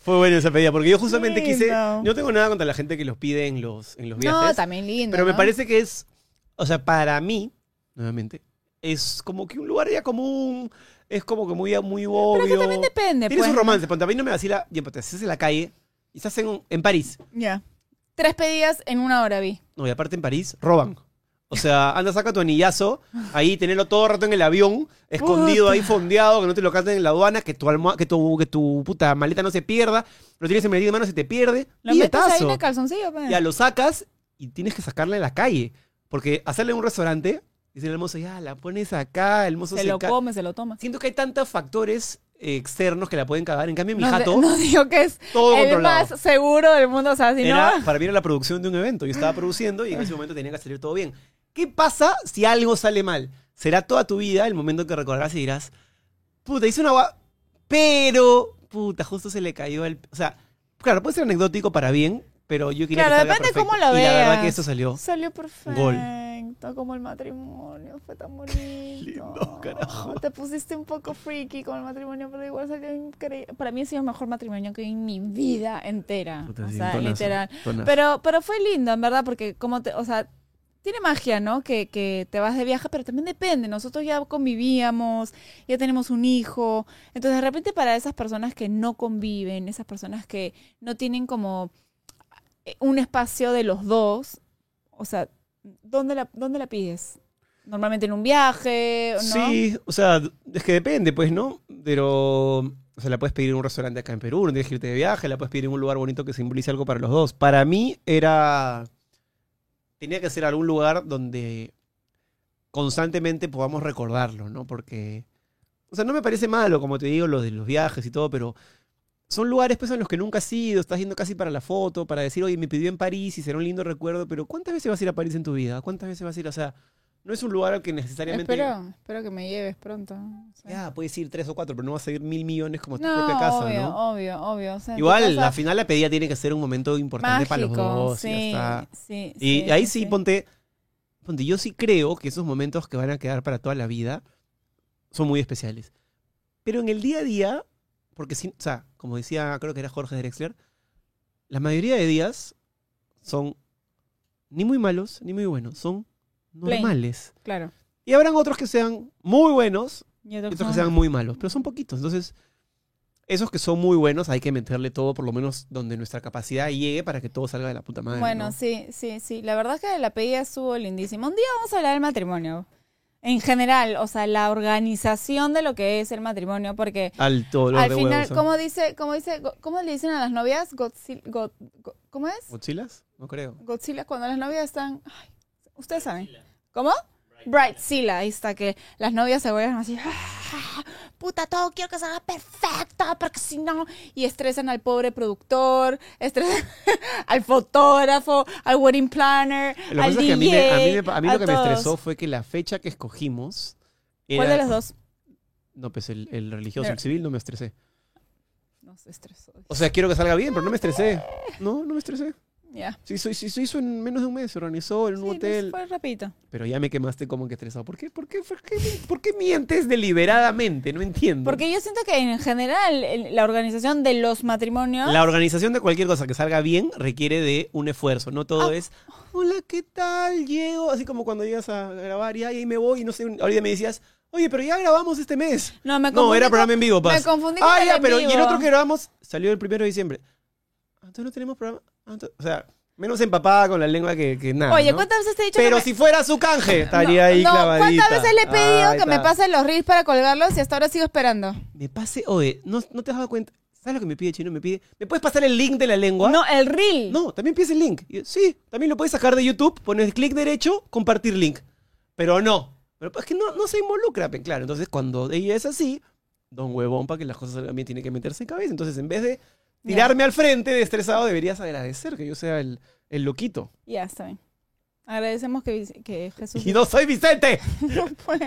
Fue bueno esa pedida, porque yo justamente quise. No tengo nada contra la gente que los pide en los, en los viajes. No, también lindo. pero me parece que es. O sea, para mí, nuevamente, es como que un lugar ya común. Es como que muy, muy obvio. Pero que también depende, Tiene pues. su romance. Ponte, a mí no me vacila. Ya, ponte, estás en la calle y estás en, en París. Ya. Tres pedidas en una hora vi. No, y aparte en París, roban. O sea, anda, saca tu anillazo, ahí tenerlo todo el rato en el avión, escondido ahí, fondeado, que no te lo canten en la aduana, que tu, almoha- que tu, que tu puta maleta no se pierda, lo tienes en metido en mano, se te pierde. Lo metes ahí en billetazo. el calzoncillo, pues. Ya lo sacas y tienes que sacarla en la calle. Porque hacerle en un restaurante, dice el mozo, ya, la pones acá, el mozo se se lo ca- come, se lo toma. Siento que hay tantos factores externos que la pueden cagar. En cambio, mi No, jato, no digo que es todo el controlado. más seguro del mundo, o sea, si Era, no... para mí era la producción de un evento. Yo estaba produciendo y en ese momento tenía que salir todo bien. ¿Qué pasa si algo sale mal? Será toda tu vida el momento que recordarás y dirás, puta, hice una agua, pero, puta, justo se le cayó el... O sea, claro, puede ser anecdótico para bien, pero yo quería Claro, que depende perfecto. cómo lo Y la verdad veas. que esto salió. Salió perfecto, Gol. como el matrimonio, fue tan bonito. Lindo, carajo. Te pusiste un poco freaky con el matrimonio, pero igual salió increíble. Para mí ha sido el mejor matrimonio que vi en mi vida entera. Puta, o sí, sea, tonazo, literal. tonazo. Pero, pero fue lindo, en verdad, porque como te, o sea, tiene magia, ¿no? Que, que te vas de viaje, pero también depende. Nosotros ya convivíamos, ya tenemos un hijo. Entonces, de repente, para esas personas que no conviven, esas personas que no tienen como un espacio de los dos, o sea, ¿dónde la, dónde la pides? Normalmente en un viaje. Sí, o sea, es que depende, pues, ¿no? Pero, o sea, la puedes pedir en un restaurante acá en Perú, no tienes que irte de viaje, la puedes pedir en un lugar bonito que simbolice algo para los dos. Para mí era... Tenía que ser algún lugar donde constantemente podamos recordarlo, ¿no? Porque, o sea, no me parece malo, como te digo, lo de los viajes y todo, pero son lugares pues en los que nunca has ido, estás yendo casi para la foto, para decir, oye, me pidió en París y será un lindo recuerdo, pero ¿cuántas veces vas a ir a París en tu vida? ¿Cuántas veces vas a ir? O sea, no es un lugar al que necesariamente... Espero, espero que me lleves pronto. o sea. Ya, puedes ir tres o cuatro, pero no vas a ir mil millones como tu No, propia casa, obvio, ¿no? obvio, obvio. O sea, tu Igual, la final la pedida tiene que ser un momento importante para los dos. y sí, ya está. sí, Y sí, ahí sí, sí, sí. ponte, ponte, yo sí creo que esos momentos que van a quedar para toda la vida son muy especiales. Pero en el día a día, porque sí, o sea, como decía, creo que era Jorge Drexler, la mayoría de días son ni muy malos ni muy buenos, son Plain. normales. Claro. Y habrán otros que sean muy buenos Y y otros que sean muy malos, pero son poquitos. Entonces, esos que son muy buenos hay que meterle todo, por lo menos donde nuestra capacidad llegue para que todo salga de la puta madre. Bueno, ¿no? sí, sí, sí. La verdad que la pedida estuvo lindísima. Un día vamos a hablar del matrimonio. En general, o sea, la organización de lo que es el matrimonio, porque Alto al final, huevos. ¿eh? ¿cómo dice, cómo dice, go- cómo le dicen a las novias? Godzilla, God- go- ¿Cómo es? ¿Godzillas? No creo. Godzilla, cuando las novias están, ay, ustedes saben, ¿cómo? Brightzilla, ahí está, que las novias se vuelven así, "Ah, puta, todo quiero que salga perfecto, porque si no, y estresan al pobre productor, estresan al fotógrafo, al wedding planner, Lo que al pasa es que a mí, DJ, me- a mí, me- a mí lo que me estresó fue que la fecha que escogimos era... ¿Cuál de los dos? No, pues el, el religioso, Pero- el civil, no me estresé. No se estresó. O sea, quiero que salga bien, pero no me estresé. No, no me estresé. Ya. Sí, sí, sí, se hizo en menos de un mes, se organizó en un Sí, hotel. pues fue rapidito. Pero ya me quemaste como que estresado. ¿Por qué? ¿Por qué? ¿Por qué, por qué mientes deliberadamente? No entiendo. Porque yo siento que en general el- la organización de los matrimonios... La organización de cualquier cosa que salga bien requiere de un esfuerzo. No Ah. todo es, hola, ¿qué tal? Llego. Así como cuando llegas a grabar y ahí me voy y no sé, ahorita me decías, oye, pero ya grabamos este mes. No, me No, confundí era con- programa en vivo, Paz. Me confundí con Ah, el ya, pero y el vivo. otro que grabamos salió el primero de diciembre. Ah, Entonces no tenemos programa. Ah, entonces- o sea, menos empapada con la lengua que, que nada. Oye, ¿no? ¿cuántas veces te he dicho Pero que me- si fuera su canje, estaría ahí no, clavadita. ¿cuántas veces le he pedido Ahí que me está. pase los reels para colgarlos y hasta ahora sigo esperando? Me pase, oye, ¿no, no te has dado cuenta? ¿Sabes lo que me pide Chino? Me pide, ¿me puedes pasar el link de la lengua? No, el reel. No, también pides el link. Yo, sí, también lo puedes sacar de YouTube, pones clic derecho, compartir link. Pero no. Pero es que no, no se involucra, claro. Entonces, cuando ella es así, don huevón, para que las cosas bien, tiene que meterse en cabeza. Entonces, en vez de tirarme al frente de estresado, deberías agradecer que yo sea el, el loquito. Ya, está bien. Agradecemos que, que Jesús... Y no soy Vicente. No puedo.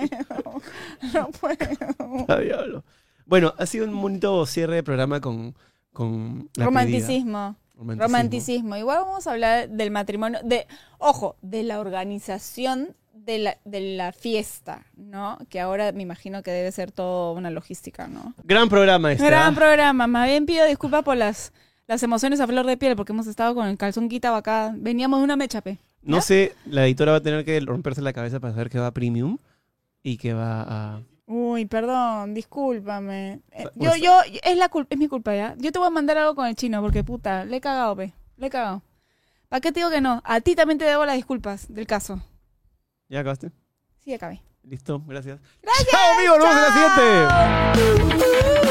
No puedo. Diablo. Bueno, ha sido un bonito cierre de programa con, con la. Romanticismo. Romanticismo. Romanticismo. Igual vamos a hablar del matrimonio, de, ojo, de la organización de la, de la fiesta, ¿no? Que ahora me imagino que debe ser todo una logística, ¿no? Gran programa este. Gran ¿ah? programa. Más bien pido disculpas por las, las emociones a flor de piel, porque hemos estado con el calzón quitado acá. Veníamos de una mechape. No sé, la editora va a tener que romperse la cabeza para saber que va a Premium y que va a... Uy, perdón, discúlpame. Eh, yo, está- yo, es la culpa, es mi culpa, ¿ya? Yo te voy a mandar algo con el chino, porque puta, le he cagado, pe. Le he cagado. ¿Para qué te digo que no? A ti también te debo las disculpas del caso. ¿Ya acabaste? Sí, acabé. Listo, gracias. Gracias. ¡Chao, amigos! ¡Nos vemos en la siguiente!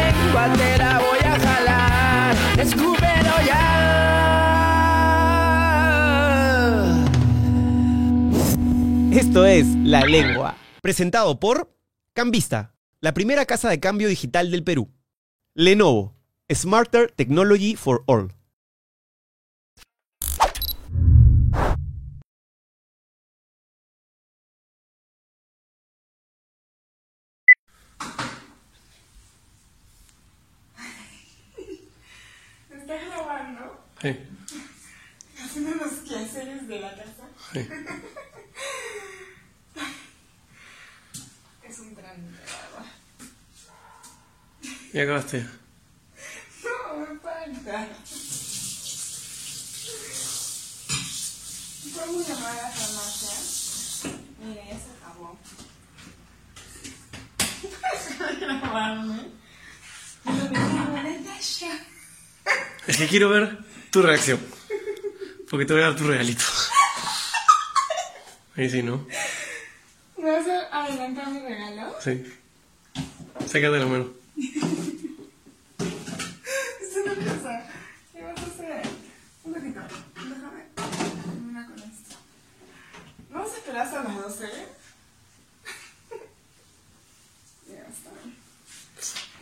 Voy a jalar. Escúpelo ya. Esto es La Lengua, presentado por Cambista, la primera casa de cambio digital del Perú. Lenovo, Smarter Technology for All. Sí, Haciendo los quehaceres de la casa. sí. Es un la verdad. Ya acabaste. No, me falta. Podemos llamar a la farmacia. Mira, ya se acabó. Grabarme. Es que quiero ver tu reacción. Porque te voy a dar tu regalito. Ahí sí, ¿no? ¿Me vas a adelantar mi regalo? Sí. Sácate la mano. Es una cosa. ¿Qué vas a hacer? Un poquito. Déjame terminar con esto. Vamos a esperar hasta las 12. Ya está.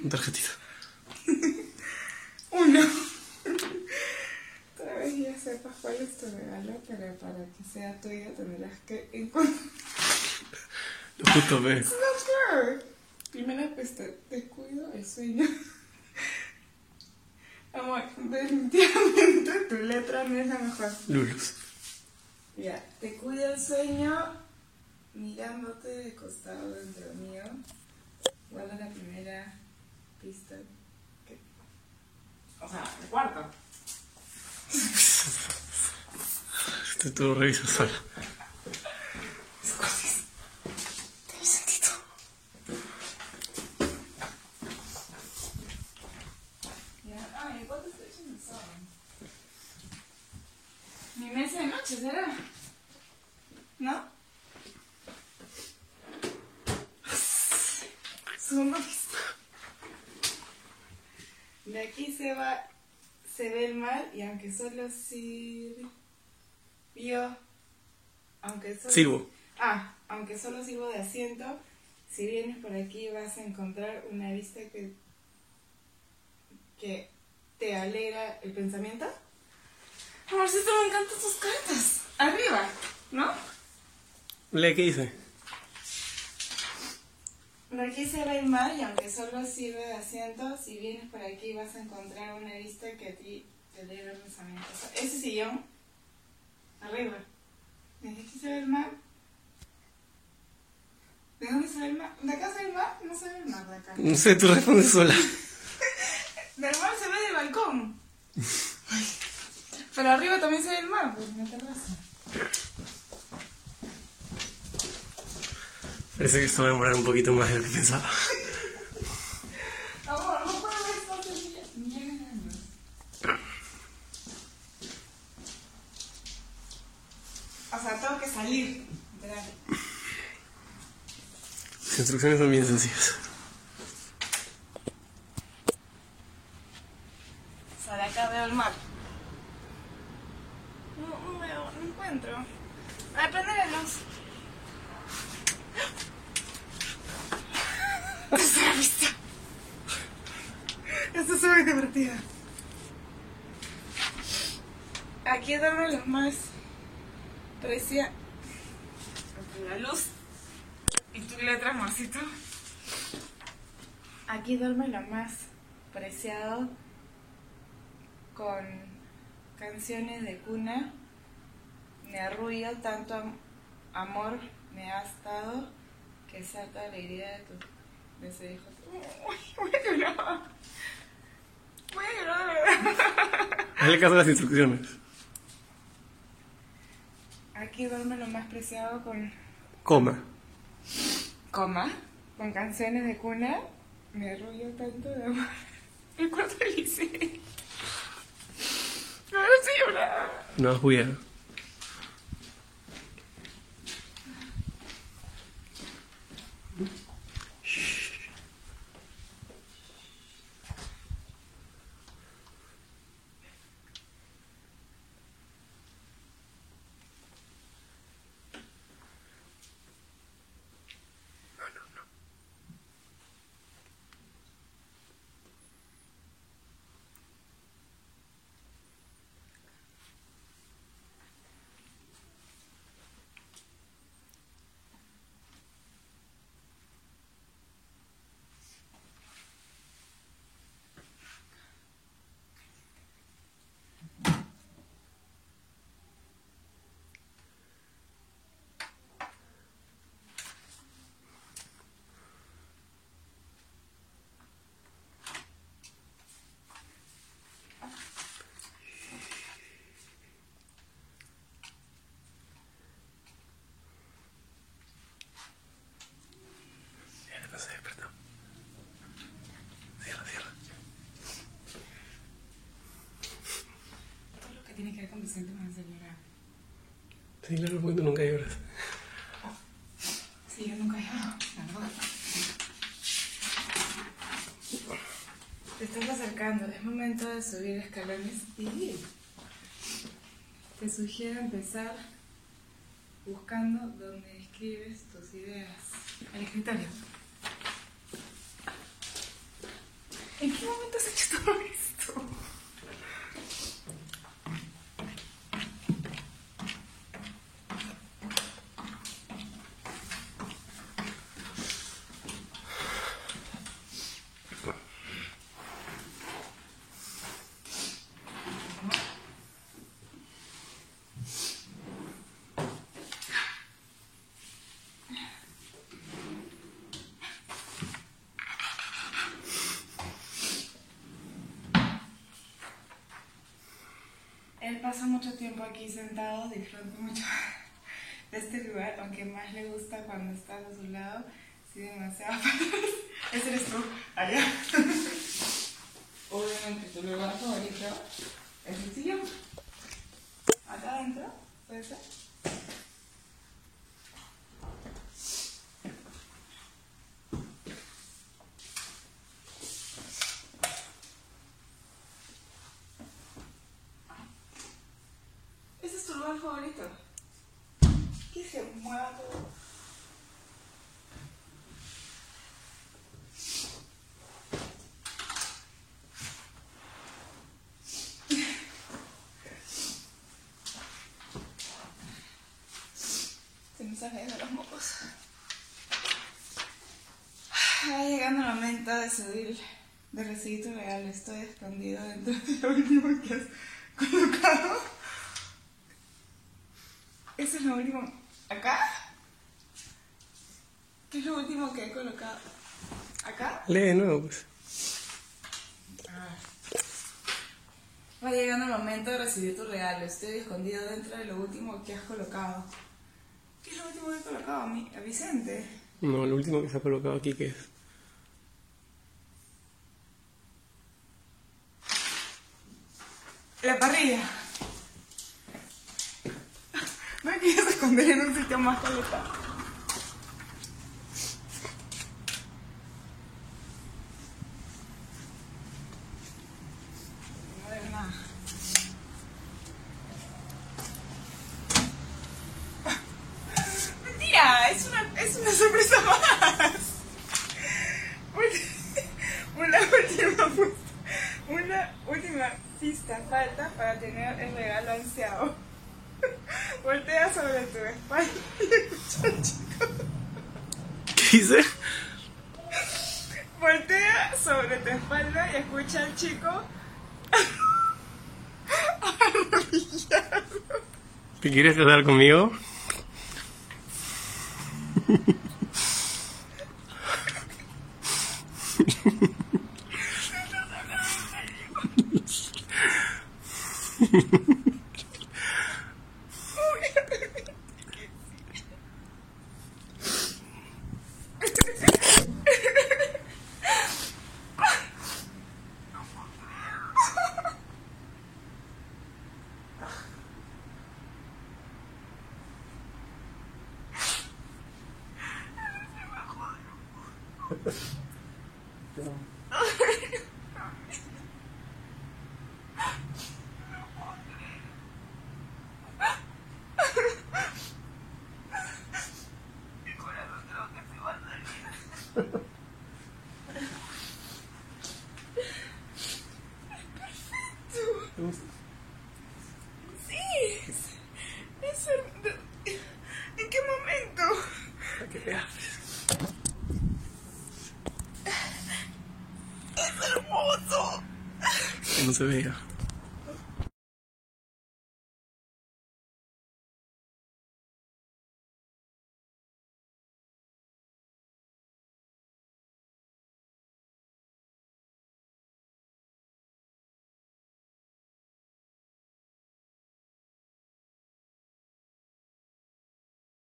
Un tarjetita. Uno. Sepas cuál es tu regalo, pero para que sea tuyo tendrás que encontrar. Lo justo ve. It's not fair. Primera pista, descuido el sueño. Amor, definitivamente tu letra no es la mejor. Lulus. Ya, te cuida el sueño mirándote de costado dentro mío. Guarda la primera pista. O sea, el cuarto. Esto tú lo revisas sola. Tiene sentido. Ya, ay, ¿cuánto estoy echando el sábado? Mi mesa de noche será. ¿No? De aquí se va, se ve el mar y aunque solo sirvió, aunque solo Sirvo. Ah, aunque solo sirvo de asiento, si vienes por aquí vas a encontrar una vista que, que te alegra el pensamiento. Amorcito, me encantan tus cartas. Arriba, ¿no? Lee, ¿qué dice? Por aquí se ve el mar y aunque solo sirve de asiento, si vienes por aquí vas a encontrar una vista que a ti te alegra el pensamiento. Ese sillón, arriba. Desde aquí se ve el mar. ¿De dónde se ve el mar? ¿De acá se ve el mar? No se ve el mar de acá. No sé, tú respondes sola. Del mar se ve del balcón. Pero arriba también se ve el mar, pues, en la terraza. Parece que esto va a demorar un poquito más de lo que pensaba. O sea, tengo que salir. Las instrucciones son bien sencillas. O sea, de acá veo el mar. No, no veo, no encuentro. A ver, prende la luz. Esta es la vista. Esto es. Aquí duermen los más precia la luz y tu letra, amorcito. Aquí duerme lo más preciado con canciones de cuna. Me arrullo, tanto am- amor me has dado que salta la alegría de tu hijo. Uy, Voy a llorar de verdad. Hazle caso a las instrucciones. Aquí duerme lo más preciado con Coma. coma, con canciones de cuna. Me arrullo tanto de amor. El cuarto de Licey. Ahora sí llorar. No a Ya, no se despertó. Cierra, cierra. Todo lo que me hace llorar. Sí, claro, porque tú nunca lloras. Sí, yo nunca verdad. Te estás acercando, es momento de subir escalones y te sugiero empezar buscando donde escribes tus ideas. El escritorio. ¿En qué momento has hecho todo esto? él pasa mucho tiempo aquí sentado, disfruta mucho de este lugar, aunque más le gusta cuando estás a su lado. Sí, demasiado. Ese eres tú, allá. Obviamente tu lugar favorito es el sillón. Acá adentro, puede. Ese es tu lugar favorito. Que se mueva todo. Se me están cayendo los mocos. Va llegando el momento de subir, de recibir tu regalo. Estoy escondido dentro de lo último que has colocado. Eso es lo último. ¿Acá? ¿Qué es lo último que he colocado? ¿Acá? Lee de nuevo, pues. Va llegando el momento de recibir tu regalo. Estoy escondido dentro de lo último que has colocado. ¿Qué último que he colocado? ¿A, mí? ¿A Vicente? No, lo último que se ha colocado aquí, que es? La parrilla. No me quieres esconder en un sitio más colocado. No hay nada. Mentira, es una, es una sorpresa más. Una última pista, una última pista falta para tener el regalo ansiado. Voltea sobre tu espalda y escucha al chico. ¿Qué dice? Voltea sobre tu espalda y escucha al chico. ¿Te quieres casar conmigo?